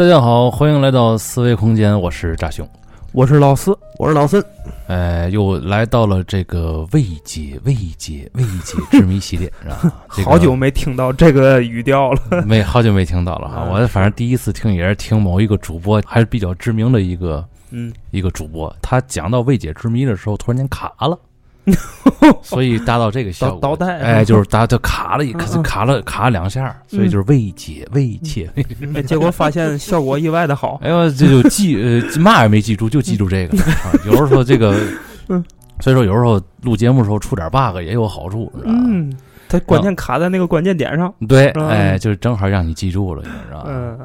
大家好，欢迎来到思维空间，我是炸熊，我是老四，我是老孙。哎，又来到了这个未解、未解、未解之谜系列，是吧？好久没听到这个语调了，没好久没听到了哈。我反正第一次听也是听某一个主播，还是比较知名的一个，嗯，一个主播，他讲到未解之谜的时候，突然间卡了。所以达到这个效果，导弹哎，就是达就卡了一卡，卡了卡了两下，所以就是未解未解，结果发现效果意外的好。哎呦，这就记呃嘛也没记住，就记住这个。有时候这个，所以说有时候录节目的时候出点 bug 也有好处，是吧？嗯，它关键卡在那个关键点上。对，哎，就是正好让你记住了，你知道吧？嗯，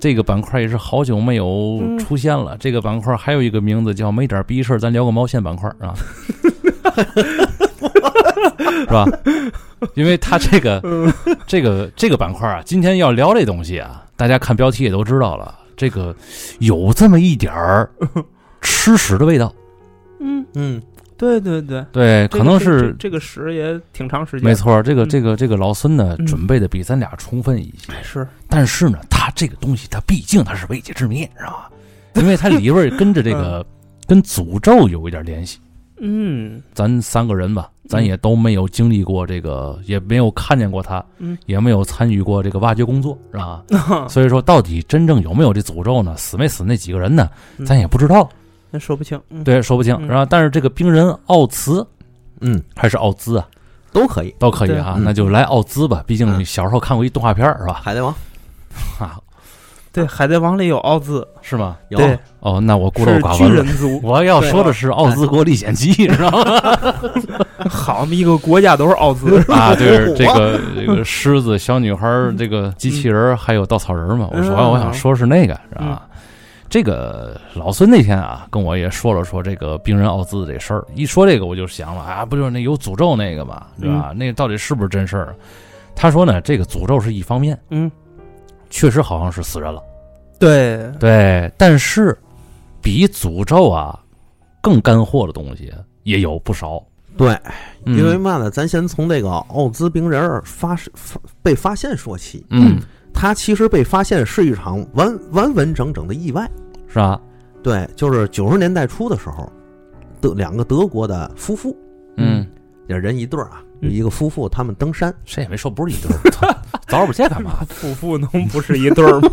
这个板块也是好久没有出现了。这个板块还有一个名字叫“没点逼事儿，咱聊个毛线”板块啊。是吧？因为他这个这个这个板块啊，今天要聊这东西啊，大家看标题也都知道了，这个有这么一点儿吃屎的味道。嗯嗯，对对对对，可能是这个屎也挺长时间。没错，这个这个这个老孙呢，准备的比咱俩充分一些。是，但是呢，他这个东西，他毕竟他是未解之谜，知道吧？因为它里边跟着这个跟诅咒有一点联系。嗯，咱三个人吧，咱也都没有经历过这个，也没有看见过他，嗯，也没有参与过这个挖掘工作，是吧？所以说，到底真正有没有这诅咒呢？死没死那几个人呢？咱也不知道，那说不清。对，说不清。然后，但是这个冰人奥兹，嗯，还是奥兹啊，都可以，都可以啊。那就来奥兹吧，毕竟小时候看过一动画片，是吧？海贼王，啊。对，海贼王里有奥兹是吗？有哦，那我孤陋寡闻了。我要说的是《奥兹国历险记》，知道吗？好一个国家都是奥兹啊！对，这个这个狮子、小女孩、这个机器人，还有稻草人嘛。我说，我想说是那个，是吧？这个老孙那天啊，跟我也说了说这个冰人奥兹这事儿。一说这个，我就想了啊，不就是那有诅咒那个嘛，对吧？那到底是不是真事儿？他说呢，这个诅咒是一方面，嗯，确实好像是死人了。对对，但是比诅咒啊更干货的东西也有不少。对，因为嘛呢？咱先从这个奥兹冰人发发被发现说起。嗯，他其实被发现是一场完完完整整的意外，是吧？对，就是九十年代初的时候，德两个德国的夫妇，嗯，也人一对儿啊，一个夫妇他们登山，谁也没说不是一对儿。早不见干嘛？夫妇能不是一对儿吗？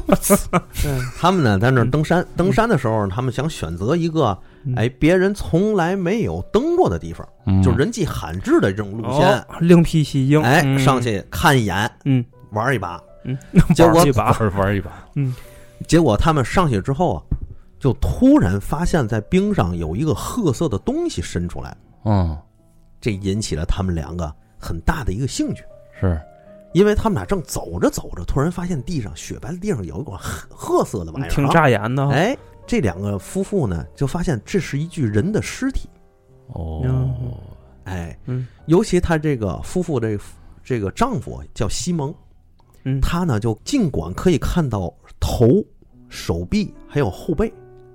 他们呢在那登山，登山的时候，他们想选择一个哎别人从来没有登过的地方，就人迹罕至的这种路线，另辟蹊径。哎，上去看一眼，嗯，玩一把，嗯，结果一把 玩一把，嗯，结果他们上去之后啊，就突然发现，在冰上有一个褐色的东西伸出来，嗯，这引起了他们两个很大的一个兴趣，是。因为他们俩正走着走着，突然发现地上雪白的地上有一管褐色的玩意儿，挺扎眼的。哎，这两个夫妇呢，就发现这是一具人的尸体。哦，哎，嗯，尤其他这个夫妇这这个丈夫叫西蒙，嗯，他呢就尽管可以看到头、手臂还有后背，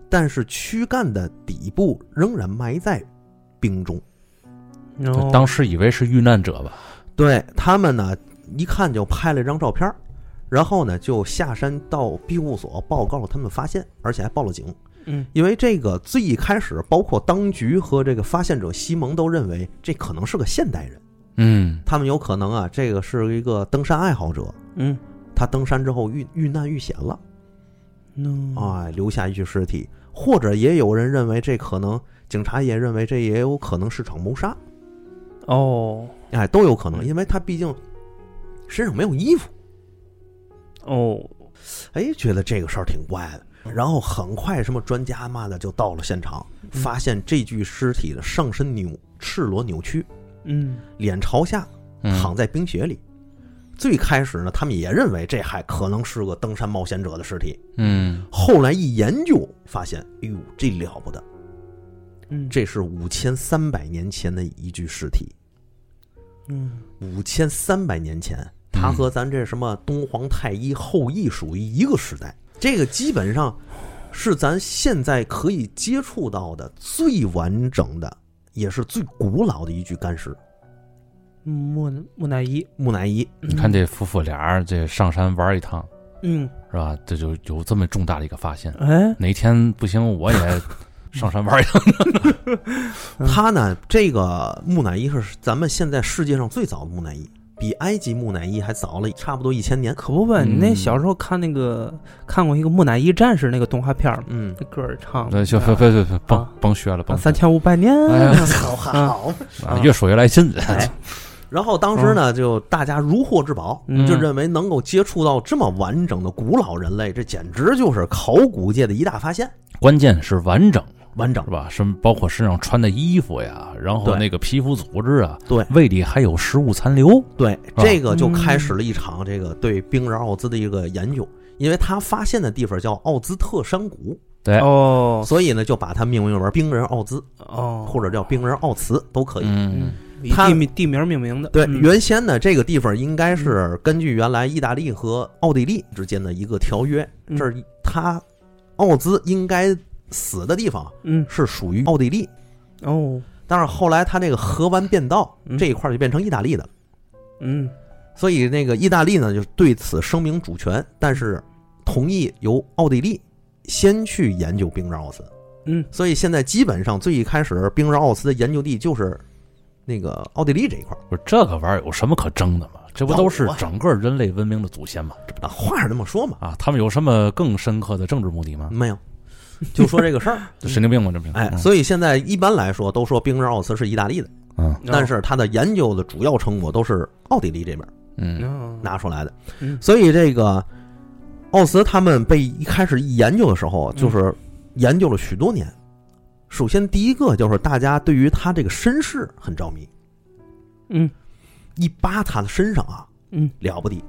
但是躯干的底部仍然埋在冰中。当时以为是遇难者吧？对他们呢。一看就拍了一张照片，然后呢就下山到庇护所报告了他们发现，而且还报了警。嗯，因为这个最一开始，包括当局和这个发现者西蒙都认为这可能是个现代人。嗯，他们有可能啊，这个是一个登山爱好者。嗯，他登山之后遇遇难遇险了，哎，留下一具尸体，或者也有人认为这可能，警察也认为这也有可能是场谋杀。哦，哎，都有可能，因为他毕竟。身上没有衣服，哦，哎，觉得这个事儿挺怪的。然后很快，什么专家嘛的就到了现场，发现这具尸体的上身扭赤裸扭曲，嗯，脸朝下躺在冰雪里。最开始呢，他们也认为这还可能是个登山冒险者的尸体，嗯。后来一研究发现，哎呦，这了不得，嗯，这是五千三百年前的一具尸体，嗯，五千三百年前。他和咱这什么东皇太一后羿属于一个时代，这个基本上是咱现在可以接触到的最完整的，也是最古老的一具干尸。木木乃伊，木乃伊。你看这夫妇俩这上山玩一趟，嗯，是吧？这就有这么重大的一个发现。哎，哪天不行，我也上山玩一趟。他呢，这个木乃伊是咱们现在世界上最早的木乃伊，比埃及木乃伊还早了差不多一千年。可不呗，你那嗯小时候看那个看过一个木乃伊战士那个动画片儿？嗯，那歌儿唱那的，行，别别别别，甭啊甭学了，甭学三千五百年，哎好 好。啊越说越来劲。哎然后当时呢，就大家如获至宝，嗯就认为能够接触到这么完整的古老人类，这简直就是考古界的一大发现。关键是完整，完整是，吧？什么包括身上穿的衣服呀，然后对那个皮肤组织啊，对胃里还有食物残留。对，这个就开始了一场这个对冰人奥兹的一个研究，因为他发现的地方叫奥兹特山谷，对，哦所以呢就把它命名为冰人奥兹，哦，或者叫冰人奥茨都可以。嗯以它地名地名命名的，对，嗯原先呢，这个地方应该是根据原来意大利和奥地利之间的一个条约，嗯这儿他奥兹应该死的地方嗯。是属于奥地利，哦。但是后来他那个河湾变道嗯。这一块儿就变成意大利的，嗯。所以那个意大利呢就对此声明主权，但是同意由奥地利先去研究冰人奥斯。嗯。所以现在基本上最一开始冰人奥斯的研究地就是那个奥地利这一块儿。不是这个玩意儿有什么可争的吗？这不都是整个人类文明的祖先吗？这不啊，话是这么说嘛，啊，他们有什么更深刻的政治目的吗？没有，就说这个事儿。这神经病吗？这不是？哎，嗯。所以现在一般来说都说冰人奥茨是意大利的，嗯。但是他的研究的主要成果都是奥地利这边嗯。哦拿出来的。嗯。所以这个奥茨他们被一开始一研究的时候，就是研究了许多年。首先第一个就是大家对于他这个身世很着迷，嗯。一扒他的身上啊，嗯。了不得，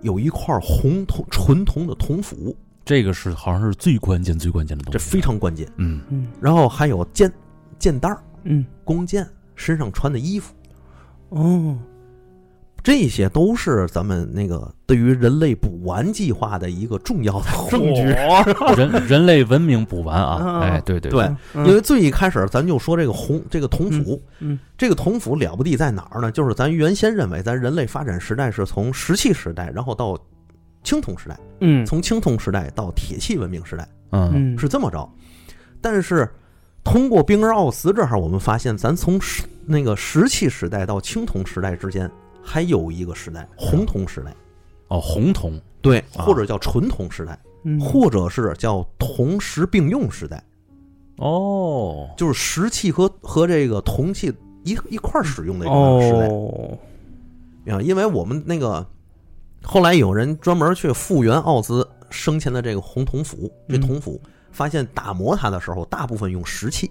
有一块红铜纯铜的铜斧，这个是好像是最关键最关键的东西，这非常关键。嗯。嗯。然后还有剑剑袋儿、嗯。弓箭，身上穿的衣服。哦。这些都是咱们那个对于人类补完计划的一个重要的 证据。人人类文明补完啊！嗯。哎，对对对，嗯因为最一开始咱就说这个红这个铜斧，嗯。这个铜斧了不地在哪儿呢？就是咱原先认为咱人类发展时代是从石器时代，然后到青铜时代，嗯从青铜时代到铁器文明时代嗯嗯是这么着。但是通过冰而奥斯这儿，我们发现咱从石那个石器时代到青铜时代之间还有一个时代，红铜时代。哦，红铜对，啊或者叫纯铜时代，嗯或者是叫铜石并用时代，哦，就是石器和和这个铜器一一块儿使用的一个时代哦啊。因为我们那个后来有人专门去复原奥兹生前的这个红铜斧，这嗯铜斧发现打磨它的时候，大部分用石器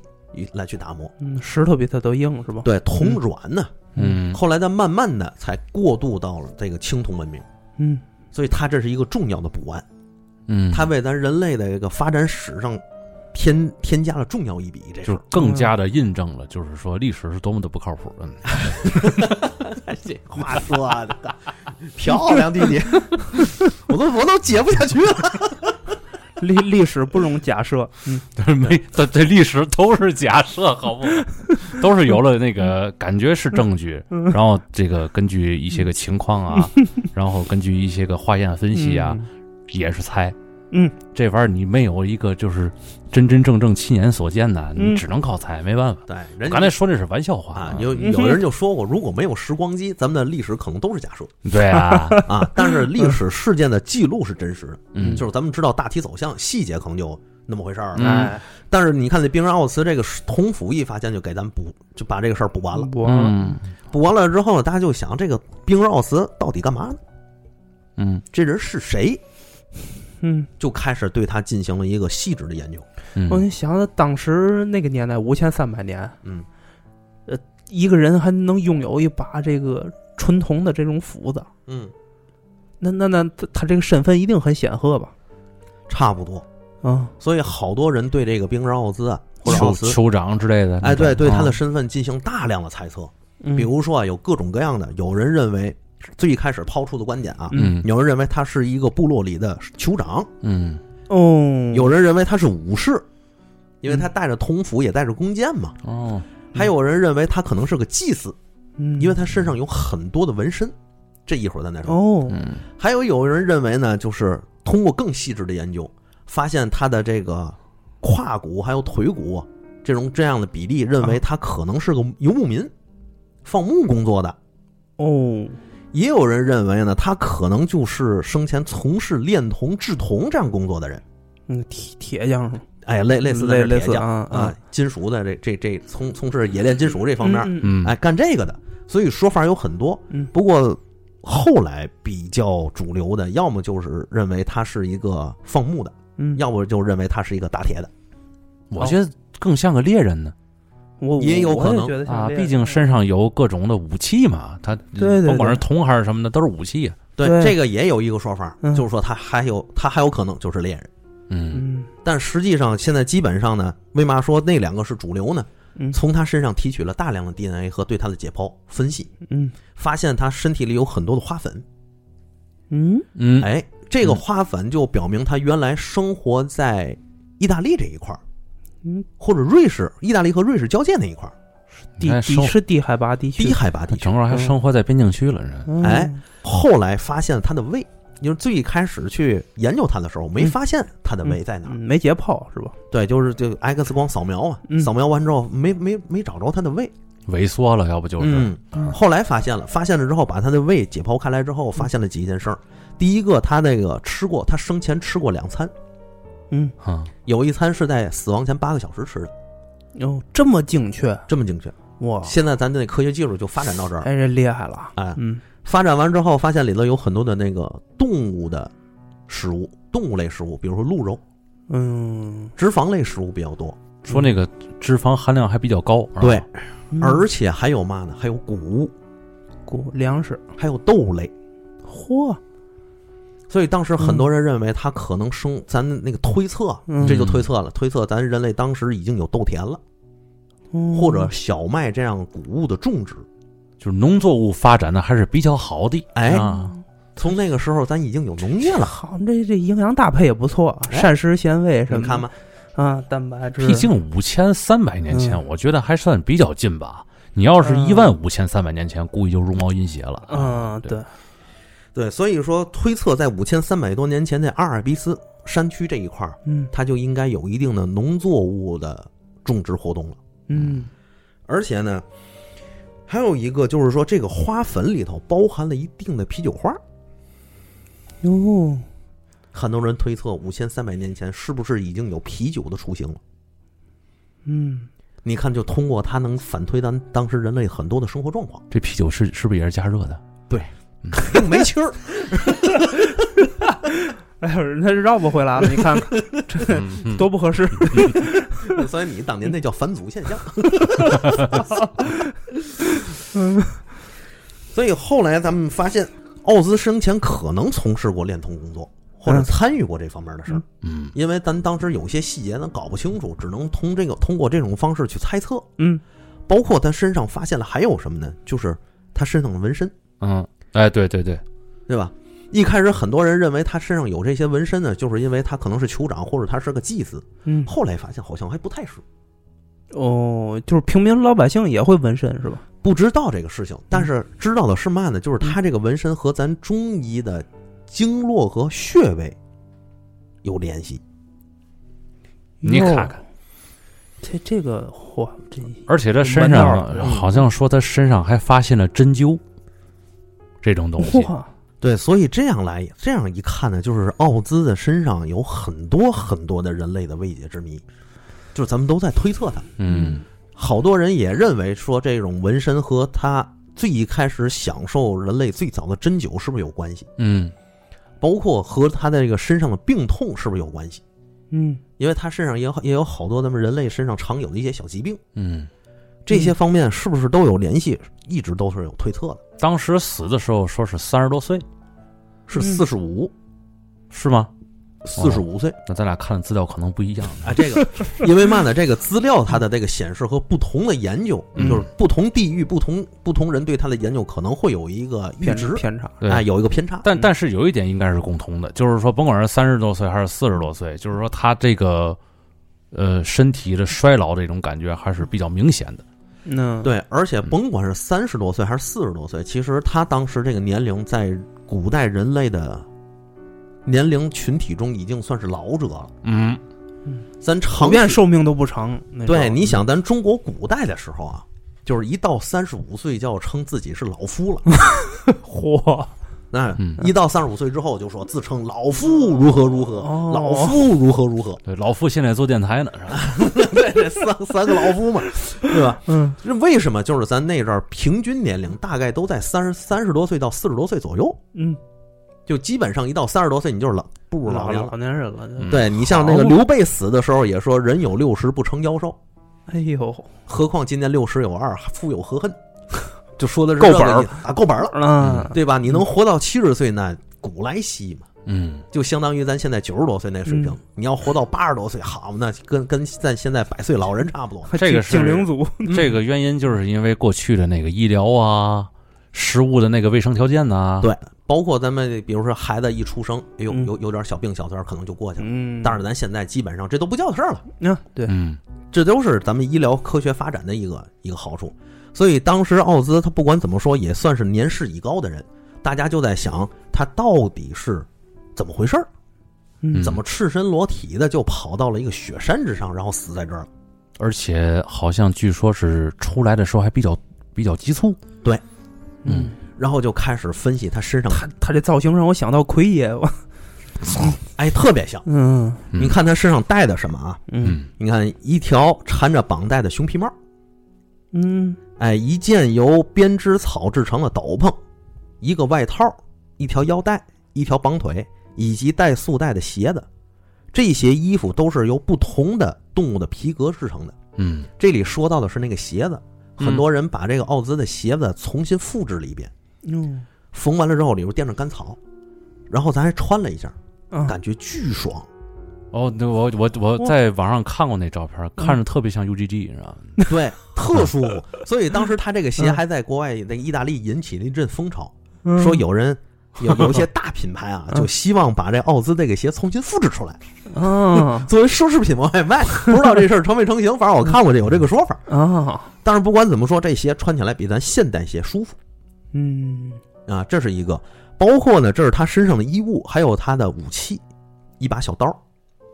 来去打磨，嗯石头比它都硬是吧？对，铜软呢。嗯。后来再慢慢的才过渡到了这个青铜文明，嗯。所以它这是一个重要的补完。嗯，它为咱人类的这个发展史上添添加了重要一笔。这就是更加的印证了，就是说历史是多么的不靠谱。嗯，这话说的漂亮，弟弟，我都我都解不下去了。历历史不容假设，嗯但是，没，这这历史都是假设，好不好？都是有了那个感觉是证据，然后这个根据一些个情况啊，然后根据一些个化验分析啊，也是猜。嗯，这玩意儿你没有一个就是真真正正亲眼所见的，嗯你只能靠猜，没办法。对，人刚才说这是玩笑话啊，有有人就说过，如果没有时光机，咱们的历史可能都是假设对啊，啊。但是历史事件的记录是真实的，嗯，就是咱们知道大体走向，细节可能就那么回事儿了。嗯哎，但是你看那冰人奥茨这个同府一发现，就给咱补，就把这个事儿补完了。补完了补完了之后呢，大家就想，这个冰人奥茨到底干嘛呢？嗯这人是谁？嗯，就开始对他进行了一个细致的研究。我嗯，想想当时那个年代五千三百年，嗯，呃一个人还能拥有一把这个纯铜的这种斧子，嗯，那那那他他这个身份一定很显赫吧？差不多。啊，所以好多人对这个冰人奥兹啊，或者酋酋长之类的，哎，对，对他的啊身份进行大量的猜测。嗯。比如说啊，有各种各样的，有人认为最开始抛出的观点啊，嗯有人认为他是一个部落里的酋长，嗯哦，有人认为他是武士，因为他带着铜斧也带着弓箭嘛。哦，还有人认为他可能是个祭司，嗯，因为他身上有很多的纹身。这一会儿咱再说。哦，嗯还有有人认为呢，就是通过更细致的研究，发现他的这个胯骨还有腿骨这种这样的比例，认为他可能是个游牧民，放牧工作的。哦，也有人认为呢，他可能就是生前从事炼铜制铜这样工作的人。嗯，铁铁匠是吗哎，类类似的类类铁匠似啊啊，金属的这这这从从事冶炼金属这方面，嗯哎，干这个的，所以说法有很多。嗯不过后来比较主流的，要么就是认为他是一个放牧的，嗯，要不就认为他是一个打铁的。我觉得更像个猎人呢我也有可能啊，毕竟身上有各种的武器嘛，他对对甭管是铜还是什么的，都是武器啊。对，这个也有一个说法，嗯就是说他还有他还有可能就是猎人。嗯嗯但实际上，现在基本上呢，为嘛说那两个是主流呢？嗯从他身上提取了大量的 DNA 和对他的解剖分析，嗯发现他身体里有很多的花粉。嗯嗯，哎，这个花粉就表明他原来生活在意大利这一块儿，嗯，或者瑞士，意大利和瑞士交界那一块儿，低你看生低是低海拔地区，低海拔地区整。个还生活在边境区了，人。嗯哎，后来发现了他的胃，因为最开始去研究他的时候，没发现他的胃在哪儿。嗯没解剖是吧？对，就是就 X 光扫描啊，嗯扫描完之后没没没找着他的胃。萎缩了，要不就是嗯，嗯后来发现了，发现了之后，把他的胃解剖开来之后，发现了几件事儿。第一个，他那个吃过，他生前吃过两餐，嗯，嗯有一餐是在死亡前八个小时吃的，哟，这么精确？这么精确。哇！现在咱的科学技术就发展到这儿，哎，这厉害了，哎，嗯。发展完之后，发现里头有很多的那个动物的食物，动物类食物，比如说鹿肉，嗯，脂肪类食物比较多，说那个脂肪含量还比较高。对，嗯。而且还有嘛呢？还有谷物，谷粮食，还有豆类。嚯，所以当时很多人认为它可能生，咱那个推测，嗯。这就推测了，推测咱人类当时已经有豆田了，嗯或者小麦这样谷物的种植。就是农作物发展的还是比较好的。哎啊，从那个时候，咱已经有农业了，好，这这营养搭配也不错，哎。膳食纤维什么，你看吧，啊，蛋白质，毕竟五千三百年前，嗯。我觉得还算比较近吧。你要是嗯。一万五千三百年前，估计就茹毛饮血了。嗯，对对，所以说推测在五千三百多年前，在阿尔卑斯山区这一块儿，嗯它就应该有一定的农作物的种植活动了。嗯而且呢，还有一个就是说，这个花粉里头包含了一定的啤酒花。哟，很多人推测，五千三百年前是不是已经有啤酒的雏形了？嗯，你看，就通过它能反推咱当时人类很多的生活状况，这啤酒是是不是也是加热的？并没气儿。哎呦，人家绕不回来了，你看看嗯嗯多不合适，所以你当年那叫返祖现象。所以后来咱们发现，奥兹生前可能从事过恋童工作，或者嗯参与过这方面的事儿。嗯因为咱当时有些细节咱搞不清楚，只能通这个通过这种方式去猜测。嗯包括他身上发现了还有什么呢？就是他身上的纹身，嗯，哎，对对对，对吧？一开始很多人认为他身上有这些纹身呢，就是因为他可能是酋长或者他是个祭司。嗯，后来发现好像还不太是，哦，就是平民老百姓也会纹身是吧？不知道这个事情，但是知道的是嘛呢？就是他这个纹身和咱中医的经络和穴位有联系。你看看，这这个嚯，这而且这身上好像说他身上还发现了针灸这种东西。对，所以这样来这样一看呢，就是奥兹的身上有很多很多的人类的未解之谜，就是咱们都在推测他。嗯好多人也认为说，这种纹身和他最一开始享受人类最早的针灸是不是有关系？嗯包括和他的这个身上的病痛是不是有关系？嗯因为他身上也有也有好多咱们人类身上常有的一些小疾病，嗯，这些方面是不是都有联系？一直都是有推测的。当时死的时候说是三十多岁，是嗯四十五，是吗？四十五岁那咱俩看的资料可能不一样。啊。这个因为嘛呢？这个资料它的这个显示和不同的研究，嗯就是不同地域、不同不同人对它的研究可能会有一个阈偏值，偏差，对，哎，有一个偏差。但但是有一点应该是共同的，就是说，甭管是三十多岁还是四十多岁，就是说他这个呃身体的衰老这种感觉还是比较明显的。嗯，对，而且甭管是三十多岁还是四十多岁，其实他当时这个年龄在古代人类的年龄群体中已经算是老者了。嗯，咱普常识遍寿命都不长。对，你想咱中国古代的时候啊，就是一到三十五岁就要称自己是老夫了。嚯，那嗯一到三十五岁之后，就说自称老夫如何如何，哦老夫如何如何。对，老夫现在做电台呢，是吧？对，这三三个老夫嘛，对吧？嗯这为什么？就是咱那阵儿平均年龄大概都在三十三十多岁到四十多岁左右，嗯，就基本上一到三十多岁，你就是老步入老年。老年人了。嗯对你像那个刘备死的时候也说“人有六十不成妖兽哎呦，”，何况今年六十有二，夫有何恨？就说的是够本儿。啊，够本儿了，嗯，对吧？你能活到七十岁，那古来稀嘛。嗯，就相当于咱现在九十多岁那水平，嗯。你要活到八十多岁，好，那跟跟咱现在百岁老人差不多。这个是精灵族，这个原因就是因为过去的那个医疗啊、食物的那个卫生条件呐、对包括咱们比如说孩子一出生，哎呦嗯。有有点小病小灾，可能就过去了。嗯，但是咱现在基本上这都不叫事儿了，嗯，对，嗯，这都是咱们医疗科学发展的一个一个好处。所以当时奥兹他不管怎么说也算是年事已高的人，大家就在想他到底是怎么回事儿，嗯。怎么赤身裸体的就跑到了一个雪山之上，然后死在这儿了。而且好像据说是出来的时候还比较比较急促。对。嗯，然后就开始分析他身上，他他这造型让我想到奎爷，我 哎，特别像。嗯。嗯。你看他身上戴的什么啊？嗯。你看一条缠着绑带的熊皮帽，嗯哎，一件由编织草制成的斗篷，一个外套，一条腰带，一条绑腿，以及带束带的鞋子。这些衣服都是由不同的动物的皮革制成的。嗯这里说到的是那个鞋子，嗯很多人把这个奥兹的鞋子重新复制了一遍，嗯缝完了之后里边垫着干草，然后咱还穿了一下，啊，感觉巨爽。哦，那，我我我在网上看过那照片，嗯看着特别像 UGG，你知道吗？对，特舒服。所以当时他这个鞋嗯还在国外那意大利引起了一阵风潮，嗯说有人 有有一些大品牌啊，嗯就希望把这奥兹这个鞋重新复制出来，啊作为奢侈品往外卖。不知道这事儿成没成型，反正我看过这有这个说法。啊，但是不管怎么说，这鞋穿起来比咱现代鞋舒服嗯啊，这是一个。包括呢，这是他身上的衣物，还有他的武器，一把小刀，嗯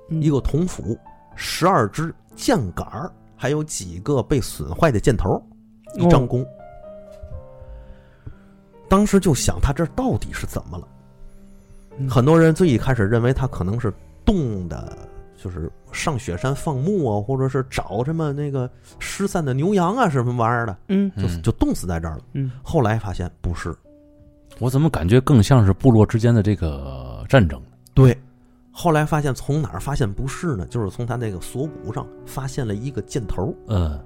一个铜斧，十二支箭杆儿，还有几个被损坏的箭头，一张哦弓。当时就想，他这到底是怎么了？嗯很多人最一开始认为他可能是冻的，就是上雪山放牧啊，或者是找什么那个失散的牛羊啊，什么玩意儿的，嗯就嗯就冻死在这儿了。嗯后来发现不是，我怎么感觉更像是部落之间的这个战争？对，后来发现从哪儿发现不是呢？就是从他那个锁骨上发现了一个箭头，嗯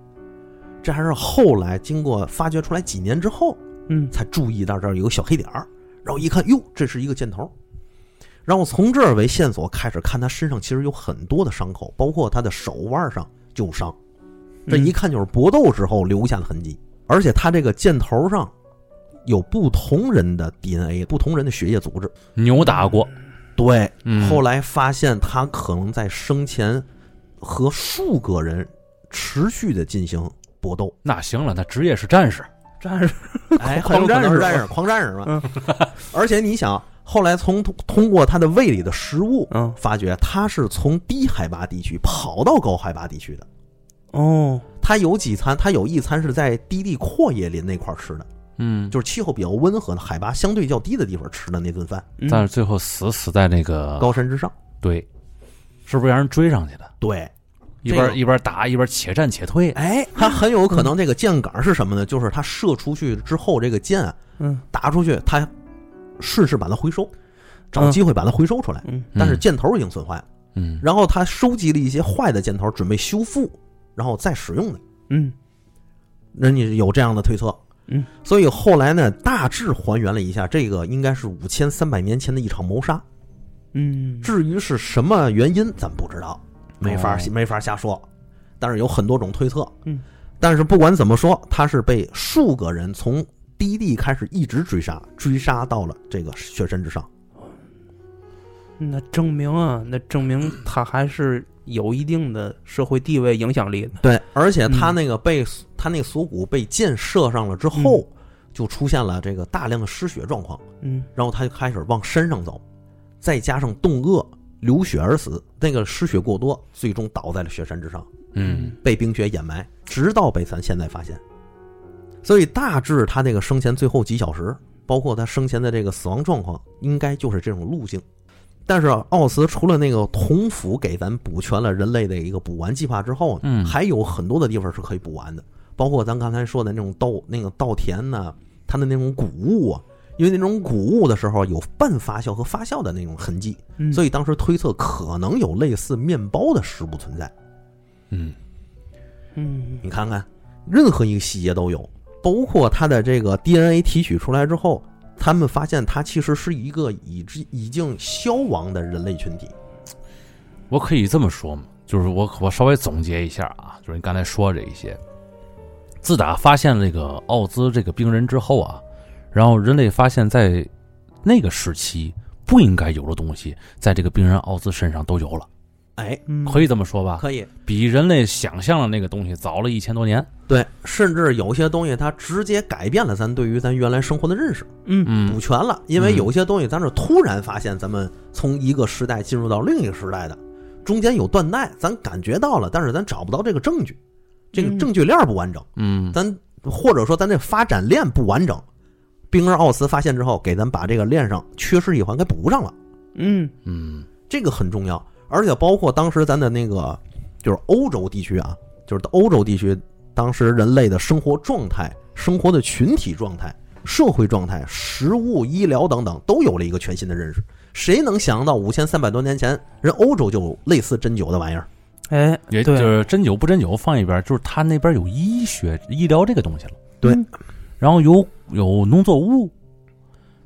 这还是后来经过发掘出来几年之后嗯才注意到这儿有个小黑点儿，然后一看，哟，这是一个箭头。然后从这儿为线索开始看他身上其实有很多的伤口，包括他的手腕上旧伤，这嗯一看就是搏斗时候留下的痕迹。而且他这个箭头上有不同人的 DNA，不同人的血液组织。扭打过，对，嗯，后来发现他可能在生前和数个人持续的进行搏斗，那行了，那职业是战士，战士，哎，狂很有可能是战士战士，狂战士嘛。嗯。而且你想，后来从通过他的胃里的食物，嗯。发觉他是从低海拔地区跑到高海拔地区的。哦。他有几餐，他有一餐是在低地阔叶林那块儿吃的，嗯，就是气候比较温和的、海拔相对较低的地方吃的那顿饭，嗯但是最后死死在那个高山之上。对，是不是让人追上去的？对，一边个一边打一边且战且退，哎，他很有可能这个箭杆是什么呢？就是他射出去之后，这个箭啊嗯打出去，他顺势把它回收，找机会把它回收出来。嗯但是箭头已经损坏了，嗯，然后他收集了一些坏的箭头，准备修复，然后再使用的。嗯人家有这样的推测，嗯，所以后来呢，大致还原了一下，这个应该是五千三百年前的一场谋杀。嗯，至于是什么原因，咱不知道，没法、哦没法瞎说。但是有很多种推测，嗯，但是不管怎么说，他是被数个人从低地开始一直追杀，追杀到了这个雪山之上。那证明啊，那证明他还是有一定的社会地位影响力的。对，而且他嗯那个被、他那个锁骨被箭射上了之后，就出现了这个大量的失血状况，嗯然后他就开始往山上走，再加上冻饿流血而死，那个失血过多，最终倒在了雪山之上，嗯被冰雪掩埋，直到被咱现在发现。所以大致他这个生前最后几小时，包括他生前的这个死亡状况，应该就是这种路径。但是啊奥斯除了那个铜斧给咱补全了人类的一个补完计划之后呢，嗯。还有很多的地方是可以补完的，包括咱刚才说的那种稻那个稻田呐、它的那种谷物啊，因为那种谷物的时候有半发酵和发酵的那种痕迹，嗯，所以当时推测可能有类似面包的食物存在。嗯。嗯。你看看，任何一个细节都有，包括它的这个 DNA 提取出来之后，他们发现它其实是一个已知已经消亡的人类群体。我可以这么说吗？就是我我稍微总结一下啊，就是你刚才说这一些，自打发现这个奥兹这个病人之后啊，然后人类发现，在那个时期不应该有的东西，在这个病人奥兹身上都有了，哎，嗯，可以这么说吧？可以，比人类想象的那个东西早了一千多年。对，甚至有些东西它直接改变了咱对于咱原来生活的认识，嗯嗯补全了。因为嗯有些东西咱是突然发现，咱们从一个时代进入到另一个时代的，中间有断代，咱感觉到了，但是咱找不到这个证据，这个嗯证据链不完整。嗯咱或者说咱这发展链不完整，冰儿奥斯发现之后，给咱把这个链上缺失一环给补上了，嗯嗯这个很重要。而且包括当时咱的那个就是欧洲地区啊，就是欧洲地区当时人类的生活状态、生活的群体状态、社会状态、食物、医疗等等，都有了一个全新的认识。谁能想到五千三百多年前，人欧洲就有类似针灸的玩意儿？哎，对，也就是针灸不针灸放一边，就是他那边有医学医疗这个东西了，对嗯然后有有农作物，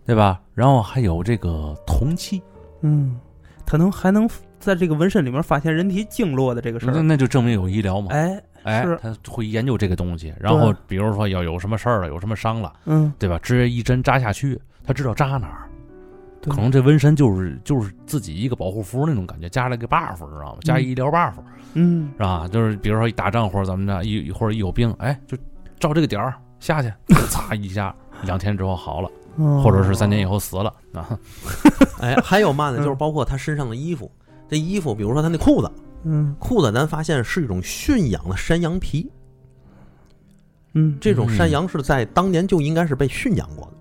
对吧？然后还有这个铜器，嗯，他能还能在这个纹身里面发现人体经络的这个事那儿，那就证明有医疗嘛。哎，哎，他会研究这个东西，然后比如说要有什么事儿了，有什么伤了，嗯，对吧？直接一针扎下去，他知道扎哪儿。可能这纹身就是就是自己一个保护符那种感觉，加了个 buff，知道吗？加一医疗 buff，嗯是吧？就是比如说一打仗或者怎么着，一或者一有病，哎，就照这个点儿下去，擦一下，两天之后好了，哦或者是三年以后死了啊。哎，还有嘛呢？嗯就是包括他身上的衣服，这衣服，比如说他那裤子，嗯。裤子咱发现是一种驯养的山羊皮，嗯，这种山羊是在当年就应该是被驯养过的。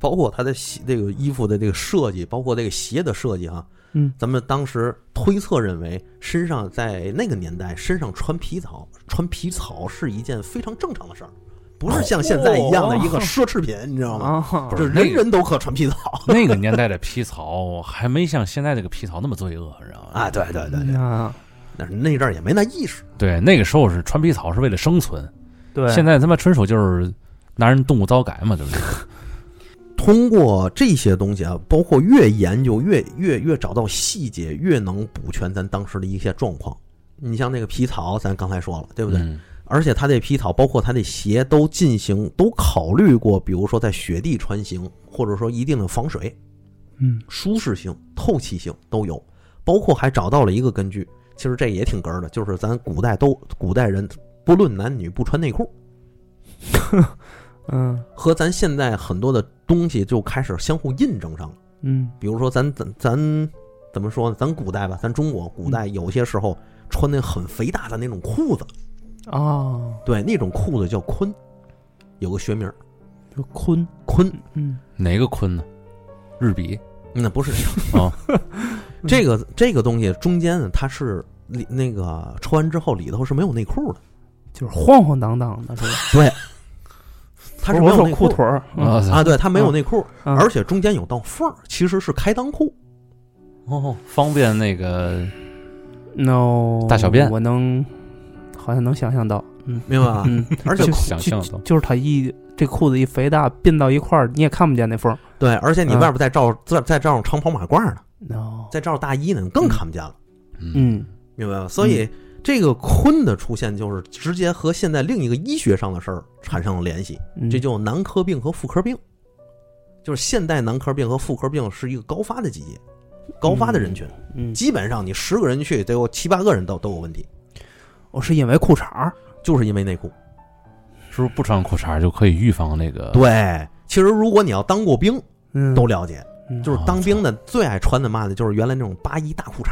包括他的鞋这个衣服的这个设计，包括这个鞋的设计啊，嗯。咱们当时推测认为，身上在那个年代身上穿皮草，穿皮草是一件非常正常的事儿，不是像现在一样的一个奢侈品，你知道吗？啊，就是人人都可穿皮草 那个年代的皮草还没像现在这个皮草那么罪恶，你知道吗？啊！对对对对，啊，但是那阵儿也没那意识。对，那个时候是穿皮草是为了生存，对，现在他妈纯属就是拿人动物糟改嘛，对不对？通过这些东西啊，包括越研究越越越找到细节，越能补全咱当时的一些状况。你像那个皮草，咱刚才说了，对不对？嗯而且他这皮草，包括他的鞋，都进行都考虑过，比如说在雪地穿行，或者说一定的防水、嗯舒适性、透气性都有。包括还找到了一个根据，其实这也挺哏儿的，就是咱古代都古代人不论男女不穿内裤，嗯和咱现在很多的东西就开始相互印证上了。嗯比如说咱咱咱怎么说呢？咱古代吧，咱中国古代有些时候穿那很肥大的那种裤子，啊，对，那种裤子叫坤，有个学名儿就鲲，鲲。嗯哪个坤呢？日比那不是 哦，这个这个东西中间呢，它是里那个穿完之后里头是没有内裤的，就是晃晃荡荡的，是吧？对，它是没有内裤裤腿儿嗯啊啊，对，它没有内裤，嗯而且中间有道缝儿，其实是开裆裤。哦，方便那个 no 大小便我能好像能想象到，嗯明白吧？嗯，而且就想象到就就是他一这裤子一肥大并到一块儿，你也看不见那缝儿。对，而且你嗯外边再罩再再罩上长袍马褂呢再罩大衣呢，你更看不见了。嗯嗯明白吧？所以这个鲲的出现，就是直接和现在另一个医学上的事儿产生了联系，嗯，这就男科病和妇科病，就是现代男科病和妇科病是一个高发的季节。高发的人群，嗯，基本上你十个人去，得有七八个人都都有问题，我是因为裤衩儿，就是因为内裤。是不是不穿裤衩就可以预防那个？对，其实如果你要当过兵，嗯，都了解，嗯就是当兵的最爱穿的嘛的，就是原来那种八一大裤衩，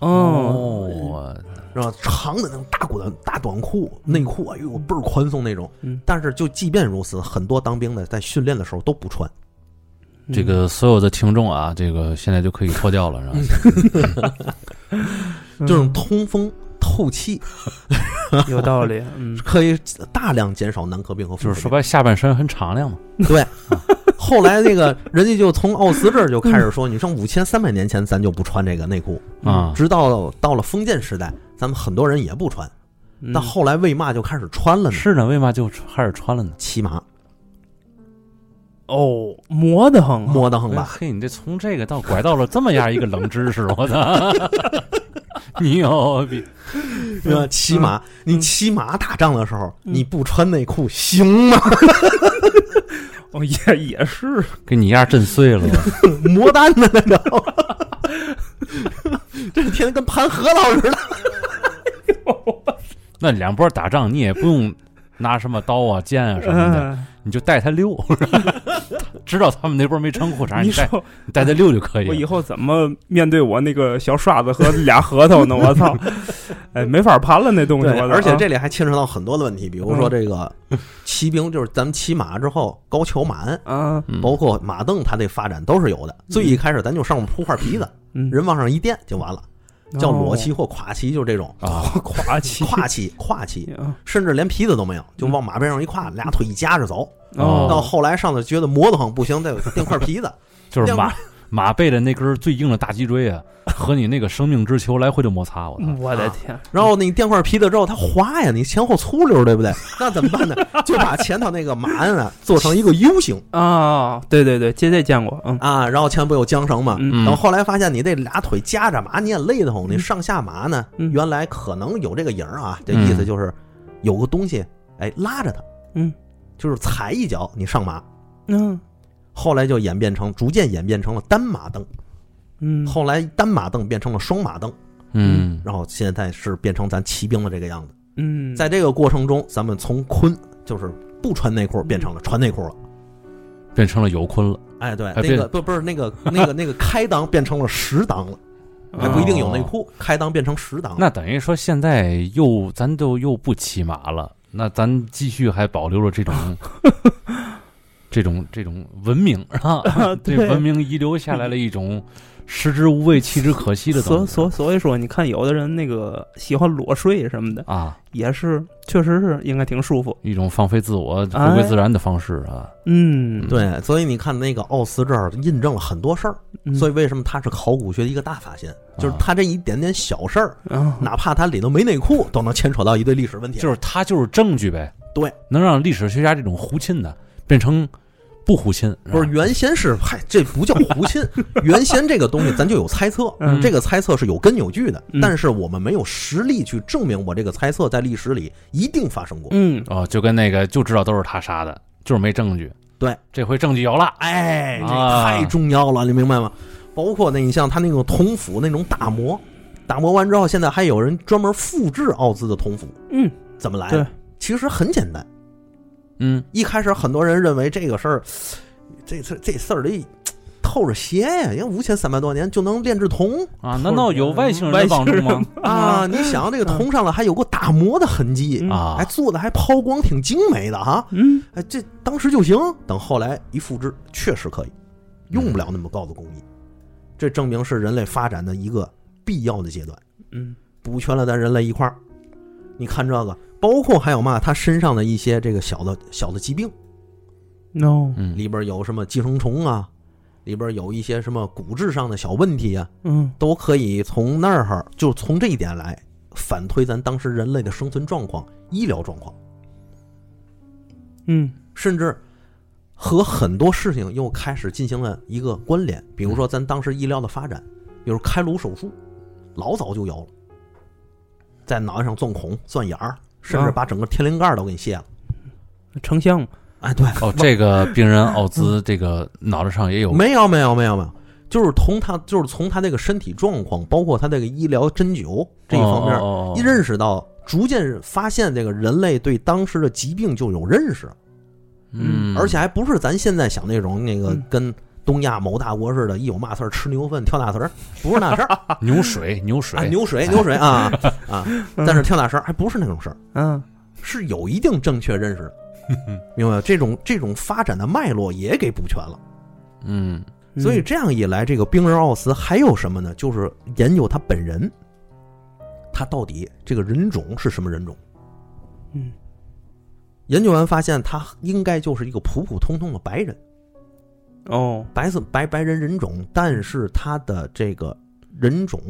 哦，哦，是吧？长的那种大裤的大短裤、内裤，哎呦，倍儿宽松那种。嗯但是就即便如此，很多当兵的在训练的时候都不穿。这个所有的听众啊，这个现在就可以脱掉了，是吧？嗯这种通风透气，有道理，嗯，可以大量减少男科病和妇科病就是说白，下半身很敞亮嘛。对。后来那个人家就从奥斯这儿就开始说，你上五千三百年前咱就不穿这个内裤，啊，直到到了封建时代，咱们很多人也不穿。嗯但后来为嘛就开始穿了呢？是呢，为嘛就开始穿了呢？骑马哦，磨得慌啊，摸得很吧？嘿，你这从这个到拐到了这么样一个冷知识，我操！你有逼对吧？骑马，你骑马打仗的时候，嗯你不穿内裤行吗？哦，也也是，给你丫震碎了，磨蛋的那种，这天天跟盘核桃似的。那两波打仗你也不用拿什么刀啊、剑啊什么的，嗯你就带他溜，知道他们那波没穿裤衩，你你带带他溜就可以。我以后怎么面对我那个小刷子和俩核桃呢？我操！哎，没法盘了那东西，对，而且这里还牵扯到很多的问题，比如说这个嗯骑兵，就是咱们骑马之后高桥马鞍，啊，嗯包括马镫，它这发展都是有的。最一开始咱就上面铺块皮子，嗯，人往上一垫就完了，叫裸哦骑或垮骑，就这种啊，跨骑，跨骑、跨骑，啊甚至连皮子都没有，就往马背上一跨，俩腿一夹着走。哦到后来上头觉得磨得慌，不行，再 垫块皮子。就是马 马背的那根最硬的大脊椎啊，和你那个生命之球来回的摩擦，我操！我的天，然后你垫块皮子之后，它滑呀，你前后粗溜，对不对？那怎么办呢？就把前头那个马鞍啊做成一个 U 型啊，对对对，这这见过，嗯啊，然后前面不有缰绳吗？嗯然后后来发现你这俩腿夹着马，你也累得慌。你上下马呢，嗯原来可能有这个影儿啊，这意思就是有个东西哎拉着它，嗯就是踩一脚你上马。嗯后来就演变成，逐渐演变成了单马蹬，嗯，后来单马蹬变成了双马蹬，嗯，然后现在是变成咱骑兵的这个样子。嗯，在这个过程中，咱们从坤就是不穿内裤变成了穿内裤了。变成了有坤了。哎，对，那个不不是那个那个那个 开裆变成了实裆了，还不一定有内裤，开裆变成实裆。那等于说现在又咱都又不骑马了，那咱继续还保留着这种这种这种文明啊，这对文明遗留下来了一种食之无味弃之可惜的所东西所所所以说，你看有的人那个喜欢裸睡什么的，啊，也是确实是应该挺舒服。一种放飞自我、哎回归自然的方式啊。嗯，对，所以你看那个奥斯这儿印证了很多事儿，嗯所以为什么它是考古学的一个大发现？就是他这一点点小事儿，啊，哪怕他里头没内裤，都能牵扯到一堆历史问题。就是他就是证据呗，对，能让历史学家这种胡沁的变成不胡亲，不是原先是，嗨，这不叫胡亲。原先这个东西咱就有猜测，嗯这个猜测是有根有据的，嗯但是我们没有实力去证明我这个猜测在历史里一定发生过。嗯，哦，就跟那个就知道都是他杀的，就是没证据。对，这回证据有了，哎，这啊太重要了，你明白吗？包括那你像他那个铜斧那种打磨，打磨完之后，现在还有人专门复制奥兹的铜斧，嗯，怎么来？其实很简单。嗯，一开始很多人认为这个事儿，这事这事儿得透着邪呀，因为五千三百多年就能炼制铜啊，难道有外星人帮助吗？啊！你想这个铜上了还有个打磨的痕迹嗯啊还做的还抛光挺精美的哈，嗯哎，这当时就行。等后来一复制，确实可以，用不了那么高的工艺，这证明是人类发展的一个必要的阶段，嗯补全了咱人类一块儿。你看这个，包括还有嘛，他身上的一些这个小的小的疾病，，no，嗯，里边有什么寄生虫啊，里边有一些什么骨质上的小问题啊，嗯。都可以从那儿就从这一点来反推咱当时人类的生存状况、医疗状况。嗯。甚至和很多事情又开始进行了一个关联，比如说咱当时医疗的发展，比如开颅手术，老早就有了，在脑袋上钻孔、钻眼儿，甚至啊。把整个天灵盖都给你卸了。成像嘛，哎，对，哦，这个病人奥兹这个脑袋上也有？没有没有没有没有，就是从他就是从他这个身体状况，包括他这个医疗针灸这一方面，哦一认识到，逐渐发现这个人类对当时的疾病就有认识，嗯，而且还不是咱现在想那种那个嗯。跟东亚某大国似的，一有嘛事儿吃牛粪跳大神儿，不是那事儿。牛水牛水。啊，牛水牛水啊啊，但是跳大神儿还不是那种事儿，嗯。是有一定正确认识的，明白吗？这种这种发展的脉络也给补全了。嗯。所以这样一来，这个冰人奥斯还有什么呢？就是研究他本人，他到底这个人种是什么人种？嗯。研究完发现，他应该就是一个普普通通的白人，哦。白色白白人人种，但是他的这个人种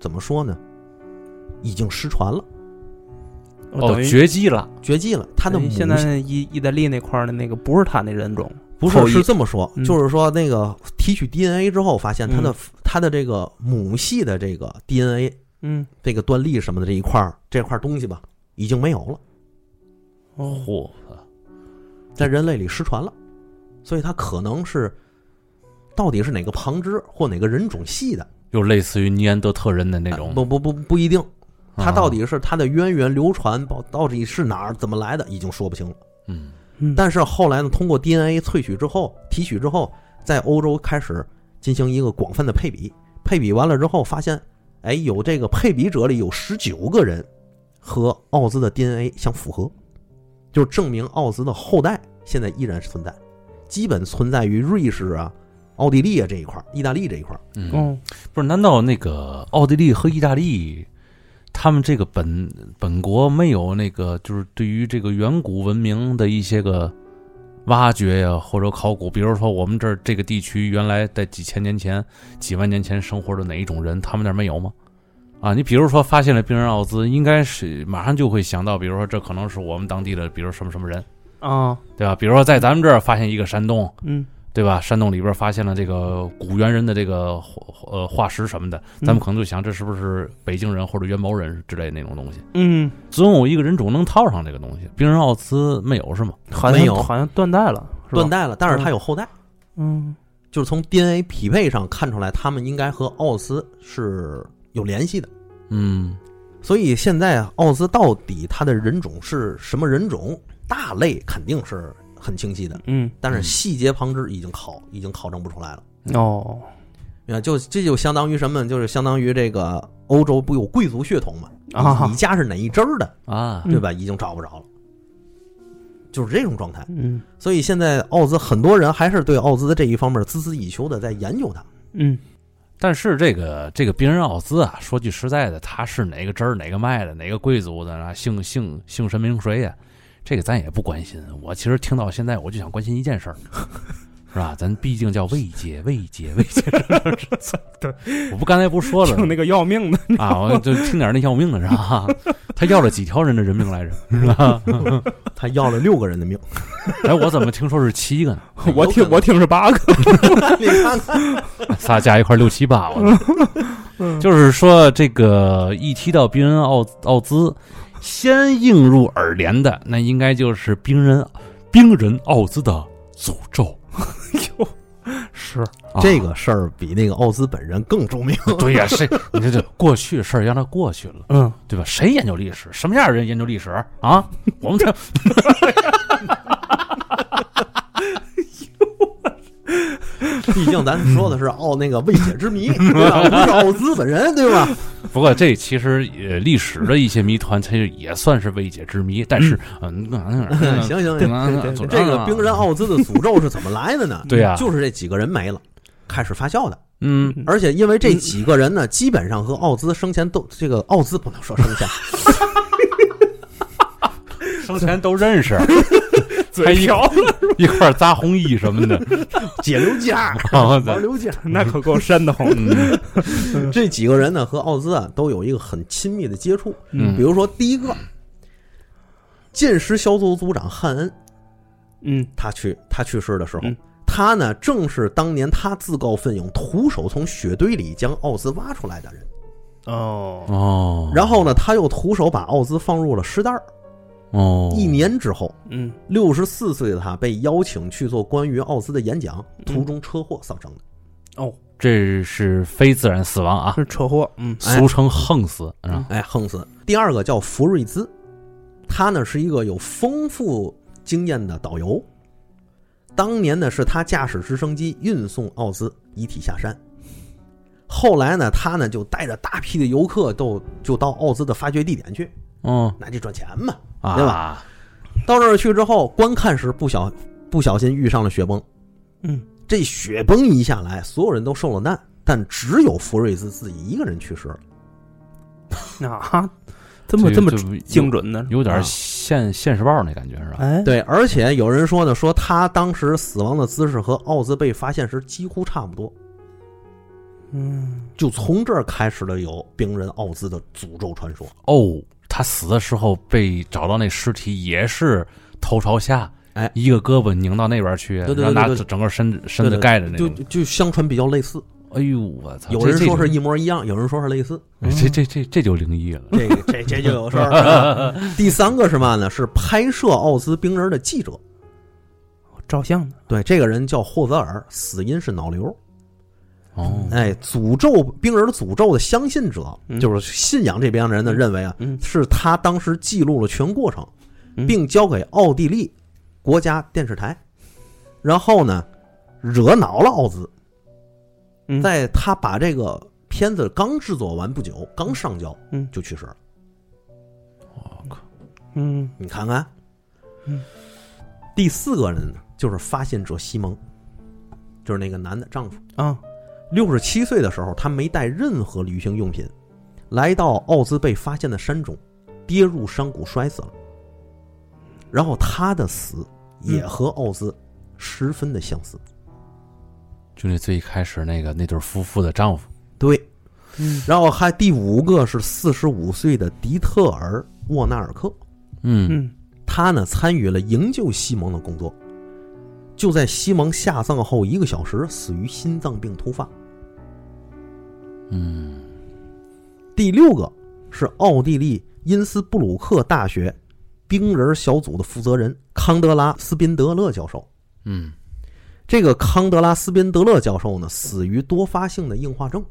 怎么说呢？已经失传了，哦绝迹了，绝迹了。他的母现在意意大利那块儿的那个不是他那人种，不是是这么说，嗯就是说那个提取 DNA 之后，发现他的、嗯他的这个母系的这个 DNA 嗯。这个端粒什么的这一块儿这块东西吧，已经没有了，哦。嚯，在人类里失传了，所以它可能是到底是哪个旁支或哪个人种系的就类似于尼安德特人的那种，不不不不一定，它啊到底是它的渊源流传到到底是哪儿怎么来的，已经说不清了。嗯。嗯。但是后来呢，通过 DNA 萃取之后、提取之后，在欧洲开始进行一个广泛的配比，配比完了之后，发现，哎，有这个配比者里有十九个人和奥兹的 DNA 相符合，就证明奥兹的后代现在依然存在，基本存在于瑞士啊、奥地利啊这一块儿、意大利这一块儿。嗯，哦不是？难道那个奥地利和意大利，他们这个本本国没有那个，就是对于这个远古文明的一些个挖掘呀，或者考古？比如说我们这儿这个地区原来在几千年前、几万年前生活的哪一种人，他们那儿没有吗？啊，你比如说发现了病人奥兹，应该是马上就会想到，比如说这可能是我们当地的，比如什么什么人，啊对吧？比如说在咱们这儿发现一个山洞，嗯对吧？山洞里边发现了这个古猿人的这个呃化石什么的，咱们可能就想这是不是北京人或者元谋人之类那种东西？嗯，总有一个人种能套上这个东西。冰人奥兹没有是吗？好没有好像断代了，断，代了，但是他有后代，嗯就是从 DNA 匹配上看出来，他们应该和奥斯是有联系的。嗯所以现在奥兹到底他的人种是什么人种？大类肯定是很清晰的，嗯但是细节旁支已经考已经考证不出来了。哦啊，就这就相当于什么？就是相当于这个欧洲不有贵族血统嘛？啊你家是哪一支儿的，啊，嗯对吧？已经找不着了，就是这种状态。嗯所以现在奥兹很多人还是对奥兹的这一方面孜孜以求的在研究它。嗯但是这个这个冰人奥兹啊，说句实在的，他是哪个支儿哪个脉的，哪个贵族的啊，姓姓姓什名谁呀？这个咱也不关心。我其实听到现在，我就想关心一件事儿，是吧？咱毕竟叫未解未解未解。对，我不刚才不说了听那个要命的，啊，我就听点那要命的是吧？他要了几条人的人命来着？是吧？他要了六个人的命，哎，我怎么听说是七个呢？我听我听是八个，你看看，仨加一块六七八，我嗯就是说这个一提到冰人奥奥兹，先映入耳帘的那应该就是冰人冰人奥兹的诅咒。哟，是啊这个事儿比那个奥兹本人更著名。对呀、谁你这这过去事儿让它过去了，嗯对吧？谁研究历史？什么样的人研究历史啊？我们这毕竟咱说的是奥那个未解之谜，对吧？不是奥兹本人，对吧？不过这其实呃历史的一些谜团，其实也算是未解之谜。但是嗯，嗯 行行行，这个冰人奥兹的诅咒是怎么来的呢？对呀就是这几个人没了，开始发酵的。嗯而且因为这几个人呢，基本上和奥兹生前都这个奥兹不能说生前，生前都认识，还嘴一瓢，一块儿扎红衣什么的。解刘家 啊玩刘家，那可够深的慌。嗯这几个人呢和奥兹啊都有一个很亲密的接触。嗯比如说第一个，剑师小组组长汉恩，嗯他去他去世的时候嗯，他呢正是当年他自告奋勇徒手从雪堆里将奥兹挖出来的人。哦哦，然后呢，他又徒手把奥兹放入了尸袋儿。哦，一年之后，嗯。六十四岁的他被邀请去做关于奥兹的演讲，嗯。途中车祸丧生的。哦，这是非自然死亡啊，是车祸，嗯。哎。俗称横死啊。哎，横死。第二个叫福瑞兹，他呢是一个有丰富经验的导游。当年呢是他驾驶直升机运送奥兹遗体下山，后来呢他呢就带着大批的游客都就到奥兹的发掘地点去，嗯那就赚钱嘛。啊，对吧？到那儿去之后，观看时不小不小心遇上了雪崩，嗯，这雪崩一下来，所有人都受了难，但只有福瑞兹自己一个人去世了。啊，这么这么精准呢，有点啊现现实报那感觉是吧？哎，对，而且有人说呢，说他当时死亡的姿势和奥兹被发现时几乎差不多，嗯，就从这儿开始了有冰人奥兹的诅咒传说。哦，他死的时候被找到那尸体也是头朝下，哎一个胳膊拧到那边去，对对对然后拿整个身身子盖着那种。就相传比较类似，哎呦我操！有人说是一模一样，有人说是类似，这这这这就灵异了。这个这这就有事儿了。第三个是嘛呢？是拍摄奥兹冰人的记者。照相的，对，这个人叫霍泽尔，死因是脑瘤。哦，哎，诅咒冰人的诅咒的相信者，嗯。就是信仰这边的人呢，认为啊，嗯。是他当时记录了全过程，嗯。并交给奥地利国家电视台，然后呢，惹恼了奥兹，嗯。在他把这个片子刚制作完不久，刚上交，嗯。就去世了。我靠。嗯。你看看，嗯，第四个人呢，就是发现者西蒙，就是那个男的丈夫。啊，六十七岁的时候，他没带任何旅行用品，来到奥兹被发现的山中，跌入山谷摔死了。然后他的死也和奥兹十分的相似。就那最开始那个那对夫妇的丈夫，对，嗯。然后还第五个是四十五岁的迪特尔沃纳尔克，嗯。嗯。他呢参与了营救西蒙的工作，就在西蒙下葬后一个小时死于心脏病突发。嗯，第六个是奥地利因斯布鲁克大学冰人小组的负责人康德拉斯宾德勒教授。嗯，这个康德拉斯宾德勒教授呢，死于多发性的硬化症。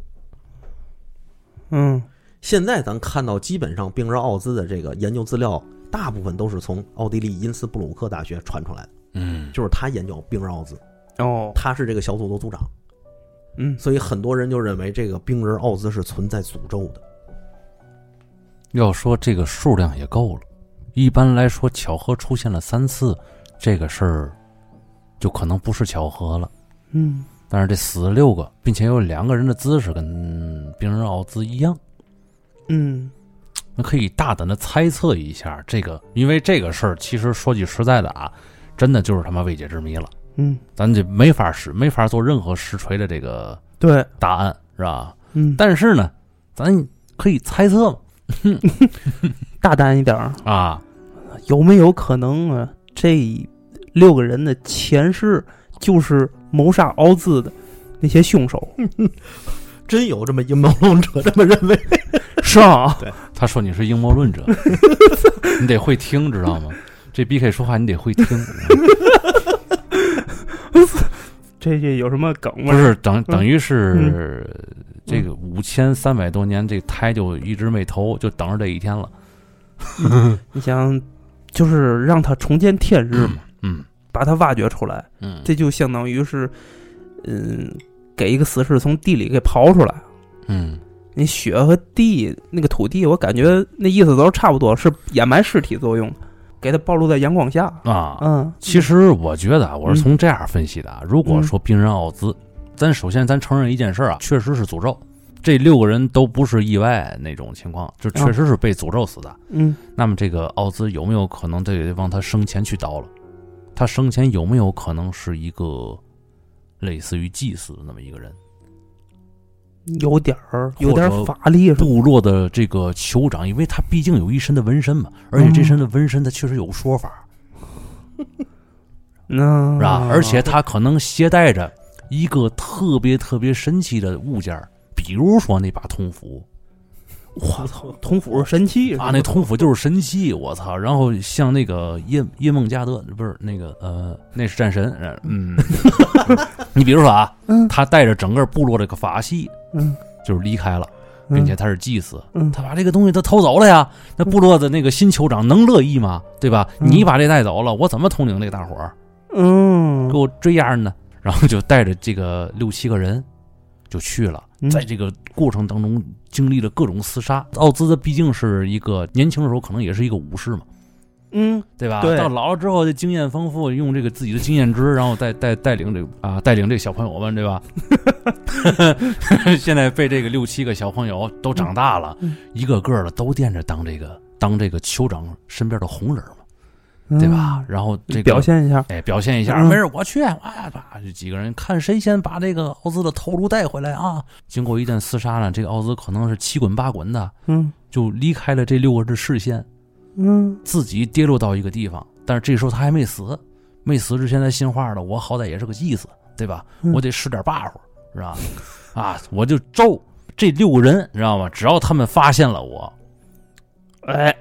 嗯现在咱看到，基本上冰人奥兹的这个研究资料，大部分都是从奥地利因斯布鲁克大学传出来的，嗯，就是他研究冰人奥兹，哦，他是这个小组的组长，嗯所以很多人就认为这个冰人奥兹是存在诅咒的。要说这个数量也够了。一般来说，巧合出现了三次，这个事儿就可能不是巧合了。嗯但是这死了六个，并且有两个人的姿势跟冰人奥兹一样，嗯那可以大胆的猜测一下，这个因为这个事儿，其实说句实在的啊，真的就是他妈未解之谜了，嗯，咱就没法实没法做任何实锤的这个对，答案，是吧？嗯，但是呢，咱可以猜测嘛 大胆一点儿，啊，有没有可能啊？这六个人的前世就是谋杀奥兹的那些凶手？真有这么阴谋论者这么认为？是啊，他说你是阴谋论者，你得会听，知道吗？这 B K 说话你得会听，这这有什么梗吗？不是等等于是这个五千三百多年，这胎就一直没投，就等着这一天了。你想，就是让他重见天日嘛，嗯把它挖掘出来，嗯，这就相当于是，嗯，给一个死尸从地里给刨出来。嗯那雪和地那个土地，我感觉那意思都是差不多，是掩埋尸体作用，给它暴露在阳光下。啊，嗯，其实我觉得啊，我是从这样分析的啊。如果说病人奥兹，咱首先咱承认一件事啊，确实是诅咒，这六个人都不是意外那种情况，就确实是被诅咒死的。嗯那么这个奥兹有没有可能这得往他生前去叨了？他生前有没有可能是一个类似于祭祀的那么一个人？有点儿，有点或者法力是？部落的这个酋长，因为他毕竟有一身的纹身嘛，而且这身的纹身他确实有说法，那是吧？而且他可能携带着一个特别特别神奇的物件儿，比如说那把铜斧，我操，铜斧是神器啊，那铜斧就是神器，我操！然后像那个叶叶梦加德，不是那个呃，那是战神，嗯，你比如说啊，嗯他带着整个部落这个法系，嗯，就是离开了，并且他是祭司，嗯他把这个东西他偷走了呀，那部落的那个新酋长能乐意吗？对吧？嗯你把这带走了，我怎么统领这个大伙儿？嗯给我追样呢？然后就带着这个六七个人就去了，嗯在这个过程当中经历了各种厮杀。奥兹毕竟是一个年轻的时候可能也是一个武士嘛，嗯对吧？对到老了之后，这经验丰富，用这个自己的经验值，然后带带带领这个啊带领这个小朋友们，对吧？现在被这个六七个小朋友都长大了，嗯一个个的都惦着当这个当这个酋长身边的红人对吧？然后这个表现一下，哎，表现一下，嗯没事，我去，哇吧，这几个人看谁先把这个奥兹的头颅带回来啊！经过一阵厮杀呢，这个奥兹可能是七滚八滚的，嗯就离开了这六个人的视线，嗯自己跌落到一个地方。但是这时候他还没死，没死之前他心话呢，我好歹也是个祭司，对吧？嗯我得使点把火，是吧？啊，我就咒这六个人，你知道吗？只要他们发现了我，哎，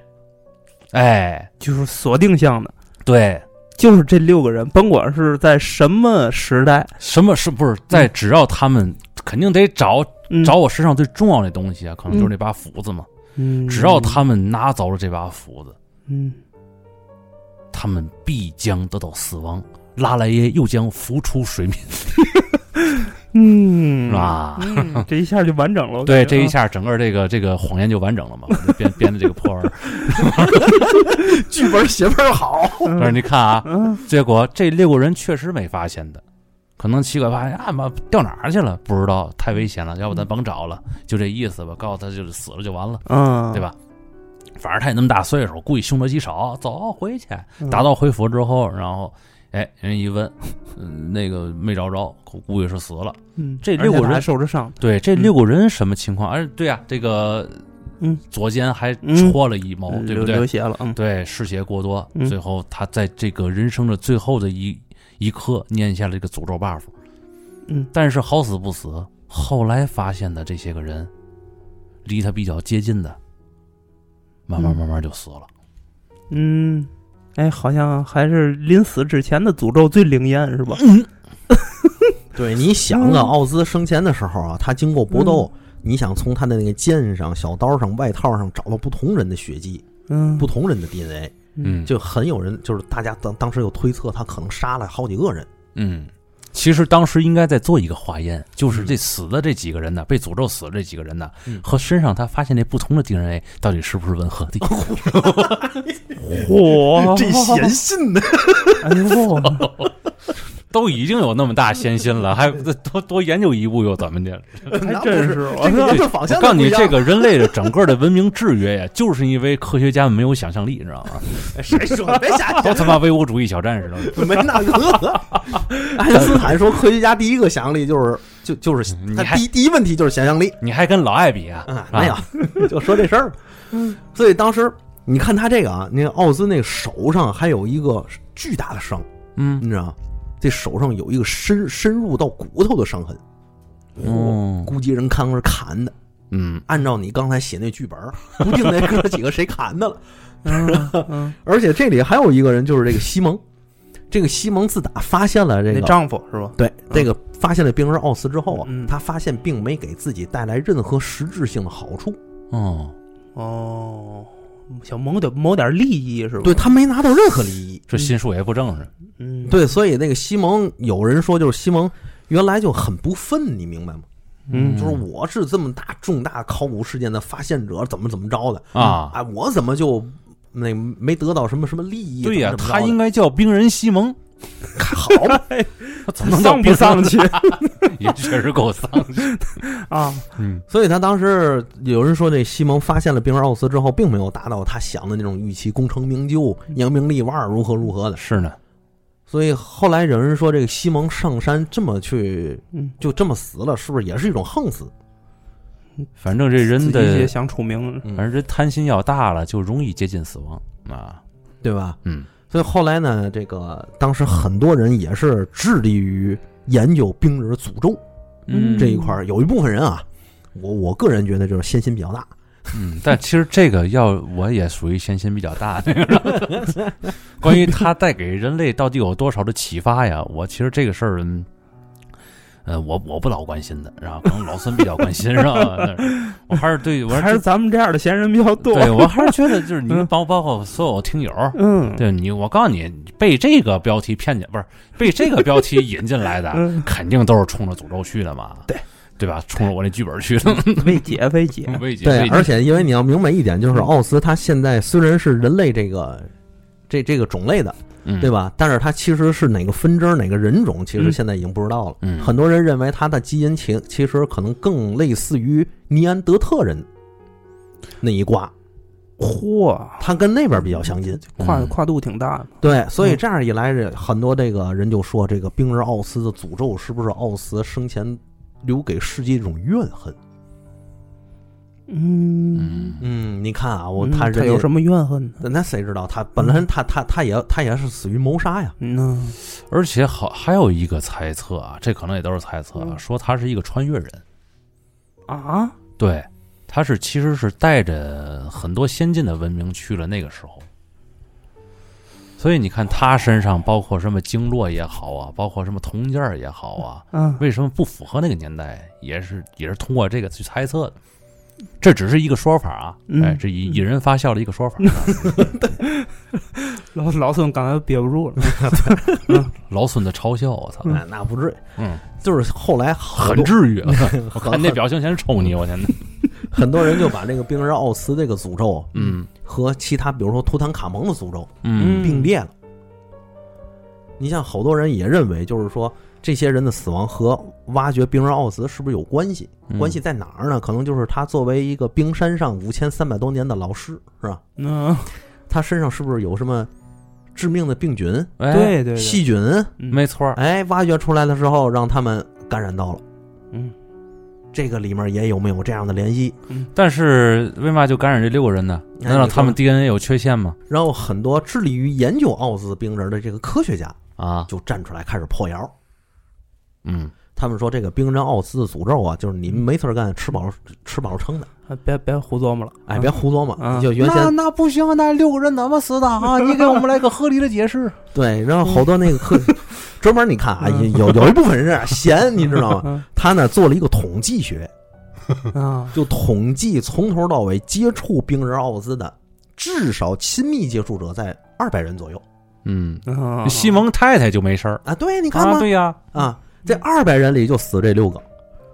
哎，就是锁定向的，对，就是这六个人，甭管是在什么时代，什么是不是在？只要他们肯定得找嗯找我身上最重要的东西啊，可能就是那把斧子嘛。嗯，只要他们拿走了这把斧子，嗯。他们必将得到死亡，拉莱耶又将浮出水面，嗯。是吧？嗯 这一下就完整了，对，这一下整个这个这个谎言就完整了嘛，就编编的这个破玩意儿。剧本写倍儿好，但是你看啊，嗯。结果这六个人确实没发现的，可能奇怪发现啊妈掉哪儿去了？不知道，太危险了，要不咱甭找了，就这意思吧。告诉他就是死了就完了，嗯，对吧？反正他也那么大岁数，估计凶多吉少，走回去。嗯？打道回府之后，然后，哎，人一问，嗯，那个没找着，估计是死了。嗯，这六个人还受着伤，对，这六个人什么情况？哎，对呀、这个，嗯，左肩还嗯戳了一毛，对不对？流流血了，嗯对，失血过多，嗯最后他在这个人生的最后的一一刻念下了这个诅咒 buff。嗯。但是好死不死，后来发现的这些个人，离他比较接近的，慢慢嗯慢慢就死了。嗯，哎，好像还是临死之前的诅咒最灵验，是吧？嗯。对，你想啊，嗯。奥兹生前的时候啊，他经过搏斗，你想从他的那个剑上、小刀上、外套上找到不同人的血迹、嗯，不同人的 DNA，嗯，就很有人就是大家当当时有推测，他可能杀了好几个人。嗯，其实当时应该再做一个化验，就是这死的这几个人呢，被诅咒死的这几个人呢，嗯和身上他发现那不同的 DNA 到底是不是吻合的？嚯，这闲信呢，哎呦，都已经有那么大闲心了，还多多研究一步又怎么的？还真是，我告诉你，这个人类的整个的文明制约呀，就是因为科学家们没有想象力，你知道吗？谁说的？别瞎都他妈唯物主义小战士了。没那个。爱因斯坦说，科学家第一个想象力就是就就是他你还第第一问题就是想象力。你还跟老艾比啊？啊，没有，就说这事儿。所以当时你看他这个啊，那个奥兹那个手上还有一个巨大的伤，嗯你知道，这手上有一个深深入到骨头的伤痕，哦估计人看是砍的。嗯按照你刚才写那剧本儿，估计那哥几个谁砍的了。嗯嗯，而且这里还有一个人，就是这个西蒙。这个西蒙自打发现了这个丈夫是吧？对这个发现了病人奥斯之后啊，嗯他发现并没给自己带来任何实质性的好处，哦，哦，想谋点谋点利益是吧？对，他没拿到任何利益。这心术也不正是。嗯，对，所以那个西蒙，有人说就是西蒙原来就很不忿，你明白吗？嗯就是我是这么大重大考古事件的发现者，怎么怎么着的啊啊，我怎么就那没得到什么什么利益？对呀、他应该叫冰人西蒙，好怎么丧不丧气 也确实够丧气。啊？嗯所以他当时有人说，这西蒙发现了冰人奥斯之后，并没有达到他想的那种预期，功成名就、扬名立万，如何如何的。是呢，所以后来有人说，这个西蒙上山这么去，嗯，就这么死了，是不是也是一种横死？反正这人的，想出名，嗯反正这贪心要大了，就容易接近死亡啊。对吧？嗯所以后来呢，这个当时很多人也是致力于研究冰人诅咒嗯，这一块儿。有一部分人啊，我我个人觉得就是先心比较大，嗯，但其实这个要我也属于先心比较大的。关于它带给人类到底有多少的启发呀？我其实这个事儿，嗯呃，我我不老关心的，然后可能老孙比较关心，是吧？我还是对我还是咱们这样的闲人比较多。对我还是觉得 就是你包包括所有听友，嗯，对你，我告诉你，被这个标题骗进，不是被这个标题引进来的，嗯 肯定都是冲着诅咒去的嘛，对对吧？冲着我那剧本去的，未解未解，未解未解而且因为你要明白一点，就是奥斯他现在虽然是人类这个这这个种类的，嗯对吧？但是它其实是哪个分支、哪个人种，其实嗯现在已经不知道了。嗯很多人认为它的基因其其实可能更类似于尼安德特人那一挂，嚯，它跟那边比较相近。嗯跨跨度挺大的。对，所以嗯这样一来，这很多这个人就说，这个冰人奥斯的诅咒是不是奥斯生前留给世界一种怨恨？嗯，嗯嗯，你看啊，我嗯他人家他有什么怨恨呢？那谁知道？他本来他他他也他也是死于谋杀呀。嗯，而且好还有一个猜测啊，这可能也都是猜测啊，嗯说他是一个穿越人，啊，对，他是其实是带着很多先进的文明去了那个时候，所以你看他身上包括什么经络也好啊，包括什么铜件也好啊，嗯，为什么不符合那个年代，也是也是通过这个去猜测的。这只是一个说法啊，嗯哎，这引引人发笑的一个说法。老老孙刚才憋不住了。老孙的嘲笑，我操，哎，那不至于，嗯，就是后来很至于。我很看那表情先抽你，我天呐。很多人就把这个冰人奥斯这个诅咒嗯和其他，比如说图坦卡蒙的诅咒嗯并列了。你像好多人也认为，就是说这些人的死亡和挖掘冰人奥兹是不是有关系？嗯关系在哪儿呢？可能就是他作为一个冰山上五千三百多年的老师，是吧？嗯，他身上是不是有什么致命的病菌、哎，对对对，细菌？嗯没错儿。哎，挖掘出来的时候让他们感染到了。嗯这个里面也有没有这样的联系？但是为嘛就感染这六个人呢？哎难道他们 DNA 有缺陷吗？然后很多致力于研究奥兹冰人的这个科学家啊，就站出来开始破谣。嗯，他们说这个冰人奥斯的诅咒啊，就是你们没事儿干，吃饱吃饱撑的，啊别别胡琢磨了，哎，别胡琢磨。嗯就原先那不行啊，那六个人怎么死的啊？你给我们来个合理的解释。对，然后好多那个科，专门你看啊，嗯。有有一部分人啊闲，你知道吗？嗯。他呢做了一个统计学，啊，就统计从头到尾接触冰人奥斯的，至少亲密接触者在二百人左右。嗯，嗯西蒙太太就没事儿，啊。对，你看啊，吧，对呀，啊，这二百人里就死这六个。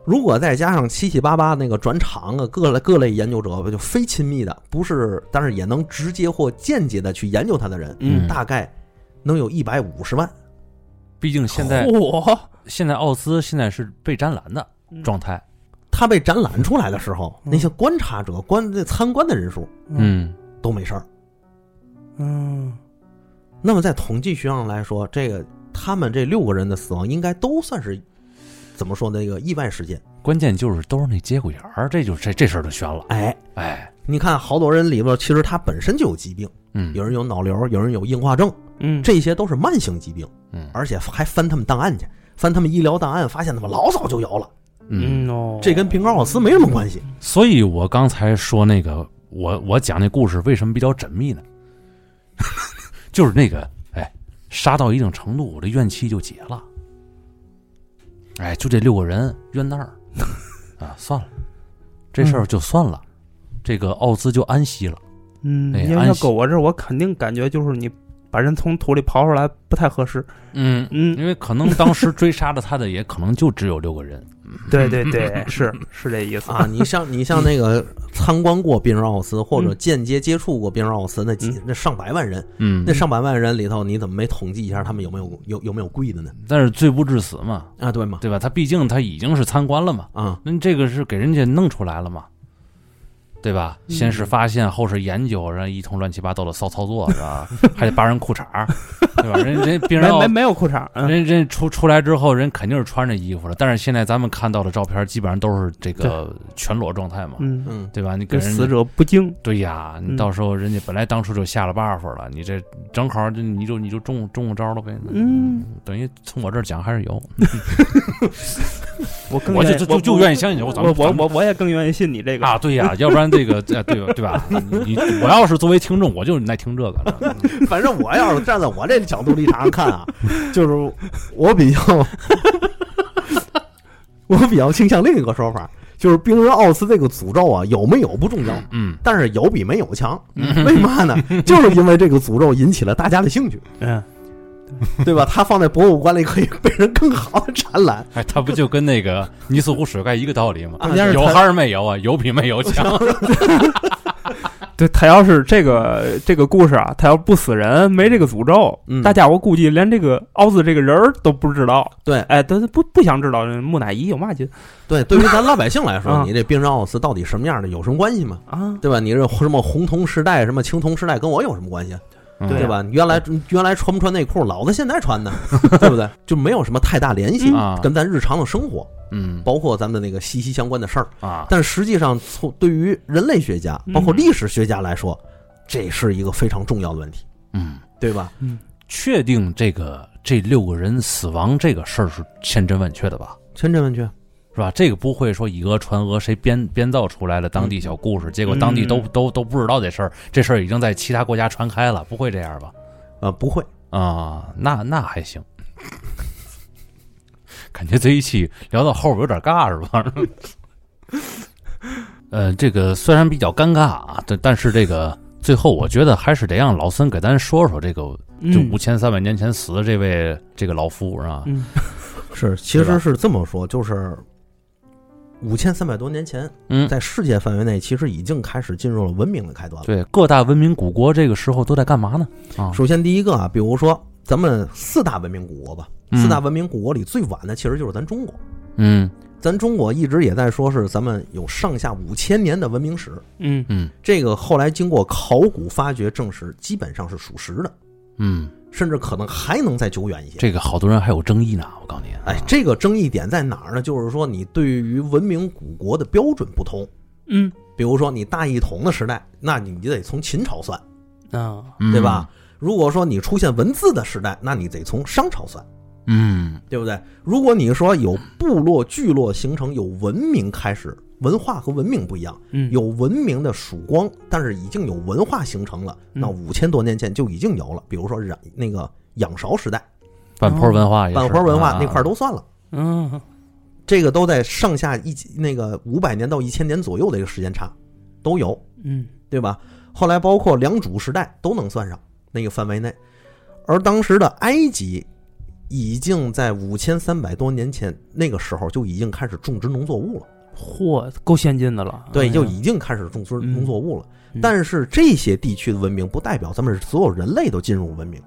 如果再加上七七八八那个转场啊，各类各类研究者，就非亲密的，不是，但是也能直接或间接的去研究他的人，嗯。大概能有一百五十万。毕竟现在嚯。现在奥斯现在是被展览的状态，他被展览出来的时候，嗯。那些观察者、观这参观的人数嗯。都没事儿。嗯。那么在统计学上来说，这个他们这六个人的死亡应该都算是怎么说那个意外事件。关键就是都是那节骨眼儿，这就这这事儿就悬了。哎，哎，你看好多人里边，其实他本身就有疾病，嗯，有人有脑瘤，有人有硬化症，嗯，这些都是慢性疾病，嗯而且还翻他们档案去，翻他们医疗档案，发现他们老早就有了，嗯，这跟平高奥斯没什么关系。所以我刚才说那个，我我讲那故事为什么比较缜密呢？就是那个，哎，杀到一定程度，我这怨气就解了。哎，就这六个人冤那儿啊，算了，这事儿就算了，这个奥兹就安息了。嗯，要要哎安息搁我这儿，我肯定感觉就是你把人从土里刨出来不太合适。嗯，嗯，因为可能当时追杀的他的也可能就只有六个人。对 对对，是是这意思。啊，你像你像那个参观过宾尔奥斯或者间接接触过宾尔奥斯那几嗯。那上百万人，嗯。那，上百万人里头，你怎么没统计一下他们有没有有有没有跪的呢？但是罪不至死嘛，啊，对嘛？对吧？他毕竟他已经是参观了嘛，啊，那这个是给人家弄出来了嘛，对吧？嗯先是发现，后是研究，然后一通乱七八糟的骚操作，是吧？还得扒人裤衩儿，对吧？人人 病人没没没有裤衩，嗯人人出出来之后，人肯定是穿着衣服的。但是现在咱们看到的照片，基本上都是这个全裸状态嘛，嗯，嗯，对吧？你跟死者不敬。对呀，你嗯到时候人家本来当初就下了 buff 了，你这正好就你就你就中中了招了呗。嗯，等于从我这儿讲还是有。我更我就就就就愿意相信我，咱我我我我也更愿意信你这个啊，对呀，要不然这个这对吧对吧？你我要是作为听众，我就爱听这个了。反正我要是站在我这角度立场上看啊，就是我比较，我比较倾向另一个说法，就是冰人奥斯这个诅咒啊，有没有不重要，嗯但是有比没有强。为嘛呢？就是因为这个诅咒引起了大家的兴趣，嗯对吧？它放在博物馆里可以被人更好的展览。哎，他不就跟那个尼斯湖水怪一个道理吗？啊有还是没有啊？有比没有强。对他要是这个这个故事啊，他要不死人，没这个诅咒，嗯大家我估计连这个奥兹这个人儿都不知道。对哎，他他不不想知道木乃伊有嘛劲对，对于咱老百姓来说，啊你这冰人奥斯到底什么样的有什么关系吗？啊？对吧？你这什么红铜时代、什么青铜时代，跟我有什么关系？嗯对对吧？原来原来穿不穿内裤，老子现在穿呢，对不对？就没有什么太大联系，啊跟咱日常的生活，嗯包括咱们的那个息息相关的事儿。啊，但实际上，从对于人类学家，包括历史学家来说，这是一个非常重要的问题，嗯，对吧？嗯确定这个这六个人死亡这个事儿是千真万确的吧？千真万确。是吧？这个不会说以讹传讹，谁编编造出来的当地小故事，结果当地都、嗯都都不知道这事儿，这事儿已经在其他国家传开了，不会这样吧？呃，不会，啊，那那还行。感觉这一期聊到后边有点尬是吧？呃，这个虽然比较尴尬啊，但但是这个最后我觉得还是得让老孙给咱说说这个，就嗯五千三百年前死的这位这个老夫是吧？嗯 是，其实是这么说，就是五千三百多年前，嗯，在世界范围内，其实已经开始进入了文明的开端了。对，各大文明古国这个时候都在干嘛呢？啊，首先第一个啊，比如说咱们四大文明古国吧，嗯。四大文明古国里最晚的其实就是咱中国。嗯。咱中国一直也在说是咱们有上下五千年的文明史，嗯。嗯。这个后来经过考古发掘证实，基本上是属实的，嗯，甚至可能还能再久远一些。这个好多人还有争议呢，我告诉你。哎，这个争议点在哪儿呢？就是说你对于文明古国的标准不同。嗯比如说你大一统的时代，那你就得从秦朝算，啊嗯对吧？？如果说你出现文字的时代，那你得从商朝算，嗯。对不对？如果你说有部落、聚落形成，有文明开始，文化和文明不一样，嗯。有文明的曙光，但是已经有文化形成了，那嗯五千多年前就已经有了。比如说染那个仰韶时代，半坡文化也，半坡文化啊。那块儿都算了。嗯。这个都在上下一那个五百年到一千年左右的一个时间差，都有，嗯。对吧？后来包括良渚时代都能算上那个范围内，而当时的埃及已经在五千三百多年前那个时候就已经开始种植农作物了，嚯，够先进的了。对，就已经开始种植嗯农作物了。嗯但是这些地区的文明不代表咱们所有人类都进入文明，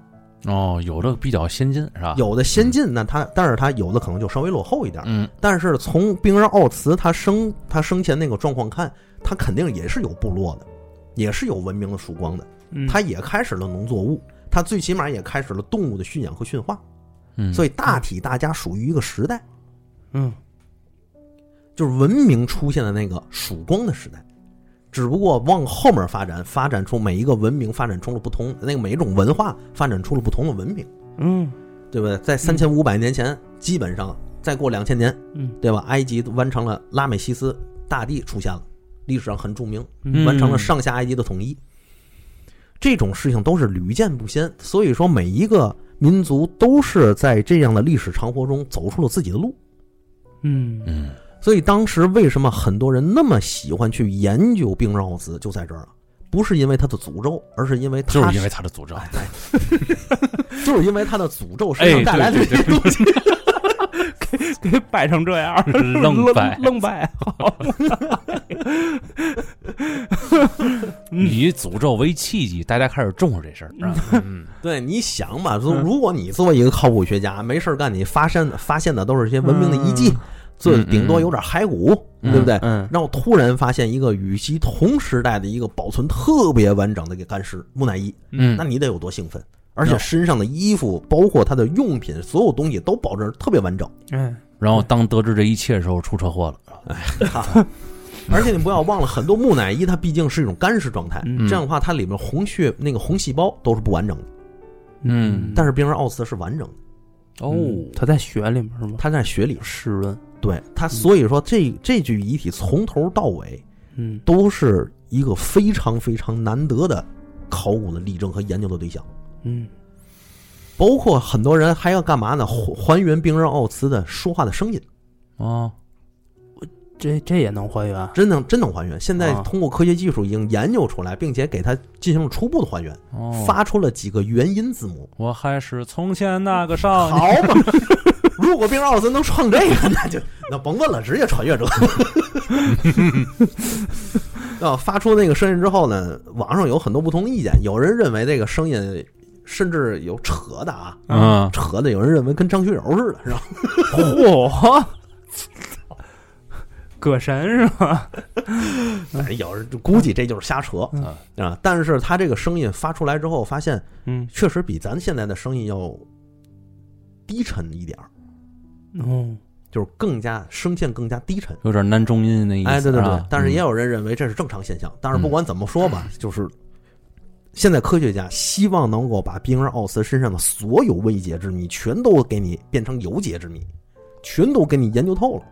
哦，有的比较先进是吧？有的先进，那它但是它有的可能就稍微落后一点。嗯但是从冰人奥茨他生他生前那个状况看，他肯定也是有部落的，也是有文明的曙光的。嗯他也开始了农作物，他最起码也开始了动物的驯养和驯化，嗯，所以大体大家属于一个时代，嗯就是文明出现的那个曙光的时代。只不过往后面发展，发展出每一个文明发展出了不同，那个每一种文化发展出了不同的文明，嗯对不对？在三千五百年前，基本上再过两千年，嗯对吧？埃及完成了拉美西斯大帝出现了，历史上很著名，嗯完成了上下埃及的统一。这种事情都是屡见不鲜，所以说每一个民族都是在这样的历史长河中走出了自己的路。嗯嗯所以当时为什么很多人那么喜欢去研究冰绕子，就在这儿了，不是因为他的诅咒，而是因为他就是因为他的诅咒。哎 就是因为他的诅咒身哎，上带来的对这些东西。给给摆成这样，愣摆愣摆，好，以诅咒为契机，大家开始重视这事儿。对，你想吧，说如果你作为一个考古学家，没事儿干，你发现发现的都是一些文明的遗迹，最嗯顶多有点骸骨，嗯对不对？嗯然后突然发现一个与其同时代的一个保存特别完整的一个干尸木乃伊，嗯那你得有多兴奋？而且身上的衣服，包括他的用品，所有东西都保证特别完整。嗯然后当得知这一切的时候，出车祸了。而且你不要忘了，很多木乃伊它毕竟是一种干尸状态，嗯这样的话它里面红血那个红细胞都是不完整的。嗯但是冰人奥斯是完整的，哦，嗯它在雪里面是吗？他在雪里。湿润，对他，所以说这这具遗体从头到尾嗯都是一个非常非常难得的考古的例证和研究的对象。嗯包括很多人还要干嘛呢？还还原冰人奥茨的说话的声音，哦，这这也能还原？真能真能还原。现在啊通过科学技术已经研究出来，并且给它进行了初步的还原，哦，发出了几个元音字母。我还是从前那个少年。好嘛，如果冰人奥茨能唱这个，那就那甭问了，直接穿越者。啊，发出那个声音之后呢，网上有很多不同的意见，有人认为这个声音甚至有扯的啊，嗯，扯的，有人认为跟张学友似的，是吧？嚯！葛神是吧？有人就估计这就是瞎扯嗯啊。但是他这个声音发出来之后，发现嗯确实比咱现在的声音要低沉一点儿，哦就是更加声线更加低沉。有点男中音那意思。哎，对对对啊，但是也嗯有人认为这是正常现象。但是不管怎么说吧，就是现在科学家希望能够把冰人奥斯身上的所有未解之谜全都给你变成有解之谜，全都给你研究透了。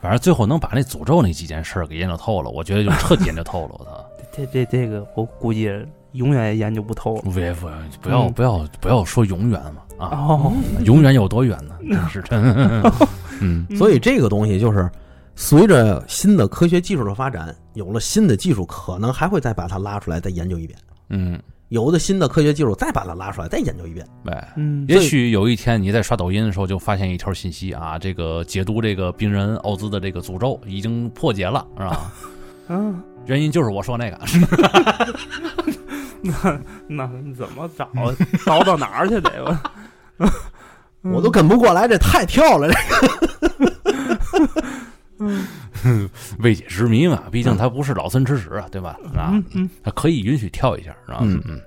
反正最后能把那诅咒那几件事儿给研究透了，我觉得就彻底研究透了。我操！这这这个我估计永远也研究不透了。别不不要嗯不要不要说永远嘛啊，哦，永远有多远呢？真是真。嗯所以这个东西就是随着新的科学技术的发展，有了新的技术，可能还会再把它拉出来再研究一遍。嗯，有的新的科学技术再把它拉出来再研究一遍。哎。嗯也许有一天你在刷抖音的时候，就发现一条信息啊，这个解读这个病人奥兹的这个诅咒已经破解了，是吧？嗯，原因就是我说那个，那那怎么找？找到哪儿去得吧？我都跟不过来，这太跳了。这 未解之谜嘛，毕竟他不是老孙吃屎啊，对吧？啊嗯，嗯。它可以允许跳一下，是吧？嗯。嗯。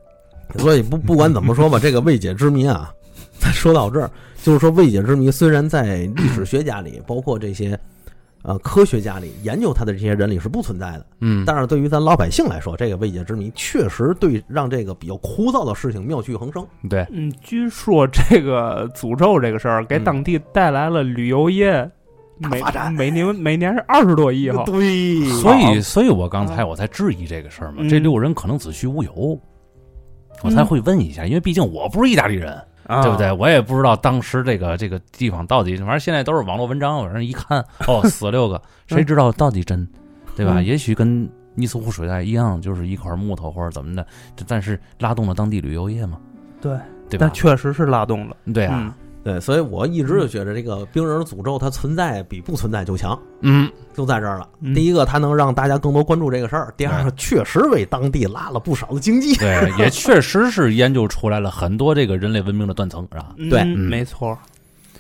所以不不管怎么说吧，这个未解之谜啊，咱说到这儿，就是说未解之谜虽然在历史学家里，包括这些呃科学家里研究它的这些人里是不存在的，嗯，但是对于咱老百姓来说，这个未解之谜确实对让这个比较枯燥的事情妙趣横生。对，嗯，据说这个诅咒这个事儿给嗯。当地带来了旅游业每发展每年每年是二十多亿哈。对所以，所以我刚才我才质疑这个事儿嘛，嗯这六个人可能子虚乌有，我才会问一下，因为毕竟我不是意大利人，啊对不对？？我也不知道当时这个这个地方到底，反正现在都是网络文章，反正一看，哦，死六个，谁知道到底真，对吧？嗯也许跟尼斯湖水怪一样，就是一块木头或者怎么的，但是拉动了当地旅游业嘛，对，对吧但？确实是拉动了。对啊，嗯对，所以我一直就觉得这个冰人诅咒它存在比不存在就强。嗯，就在这儿了。嗯第一个，它能让大家更多关注这个事儿；第二个，确实为当地拉了不少的经济。对，也确实是研究出来了很多这个人类文明的断层，是吧？对没错。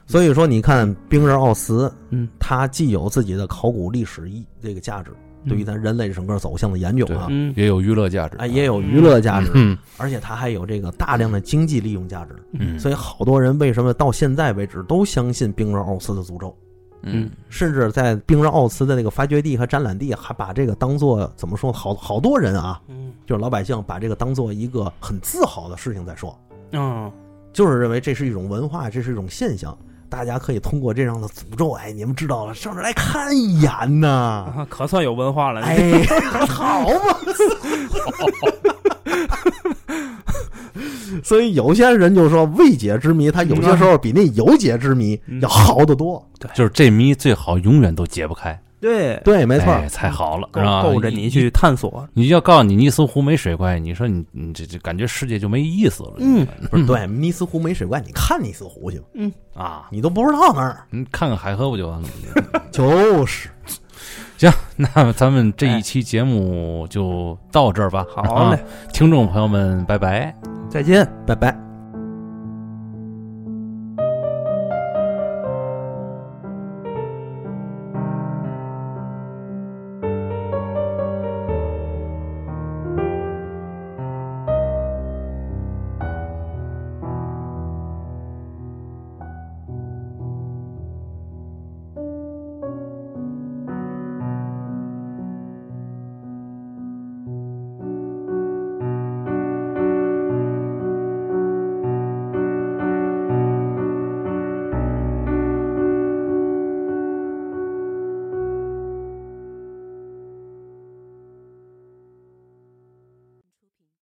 所以说，你看冰人奥斯，嗯，它既有自己的考古历史意这个价值，嗯对于咱人类整个走向的研究啊，嗯也有娱乐价值，哎，也有娱乐价值，嗯而且它还有这个大量的经济利用价值。嗯，所以，好多人为什么到现在为止都相信冰人奥斯的诅咒？嗯甚至在冰人奥斯的那个发掘地和展览地，还把这个当做怎么说？好好多人啊，嗯就是老百姓把这个当做一个很自豪的事情在说。嗯就是认为这是一种文化，这是一种现象，大家可以通过这样的诅咒，哎，你们知道了，上这来看一眼呐，啊，可算有文化了。哎，好嘛。所以有些人就说未解之谜，他有些时候比那有解之谜嗯要好得多。就是这谜最好永远都解不开，对，对，没错，哎才好了，够是吧？够着你去探索。你要告诉你尼斯湖没水怪，你说你你这这感觉世界就没意思了。嗯不是 对，尼斯湖没水怪，你看尼斯湖去吧，啊，你都不知道那儿。你看看海河不就完了吗？就是，行那咱们这一期节目就到这儿吧。好嘞啊，听众朋友们，拜拜。再见。拜拜。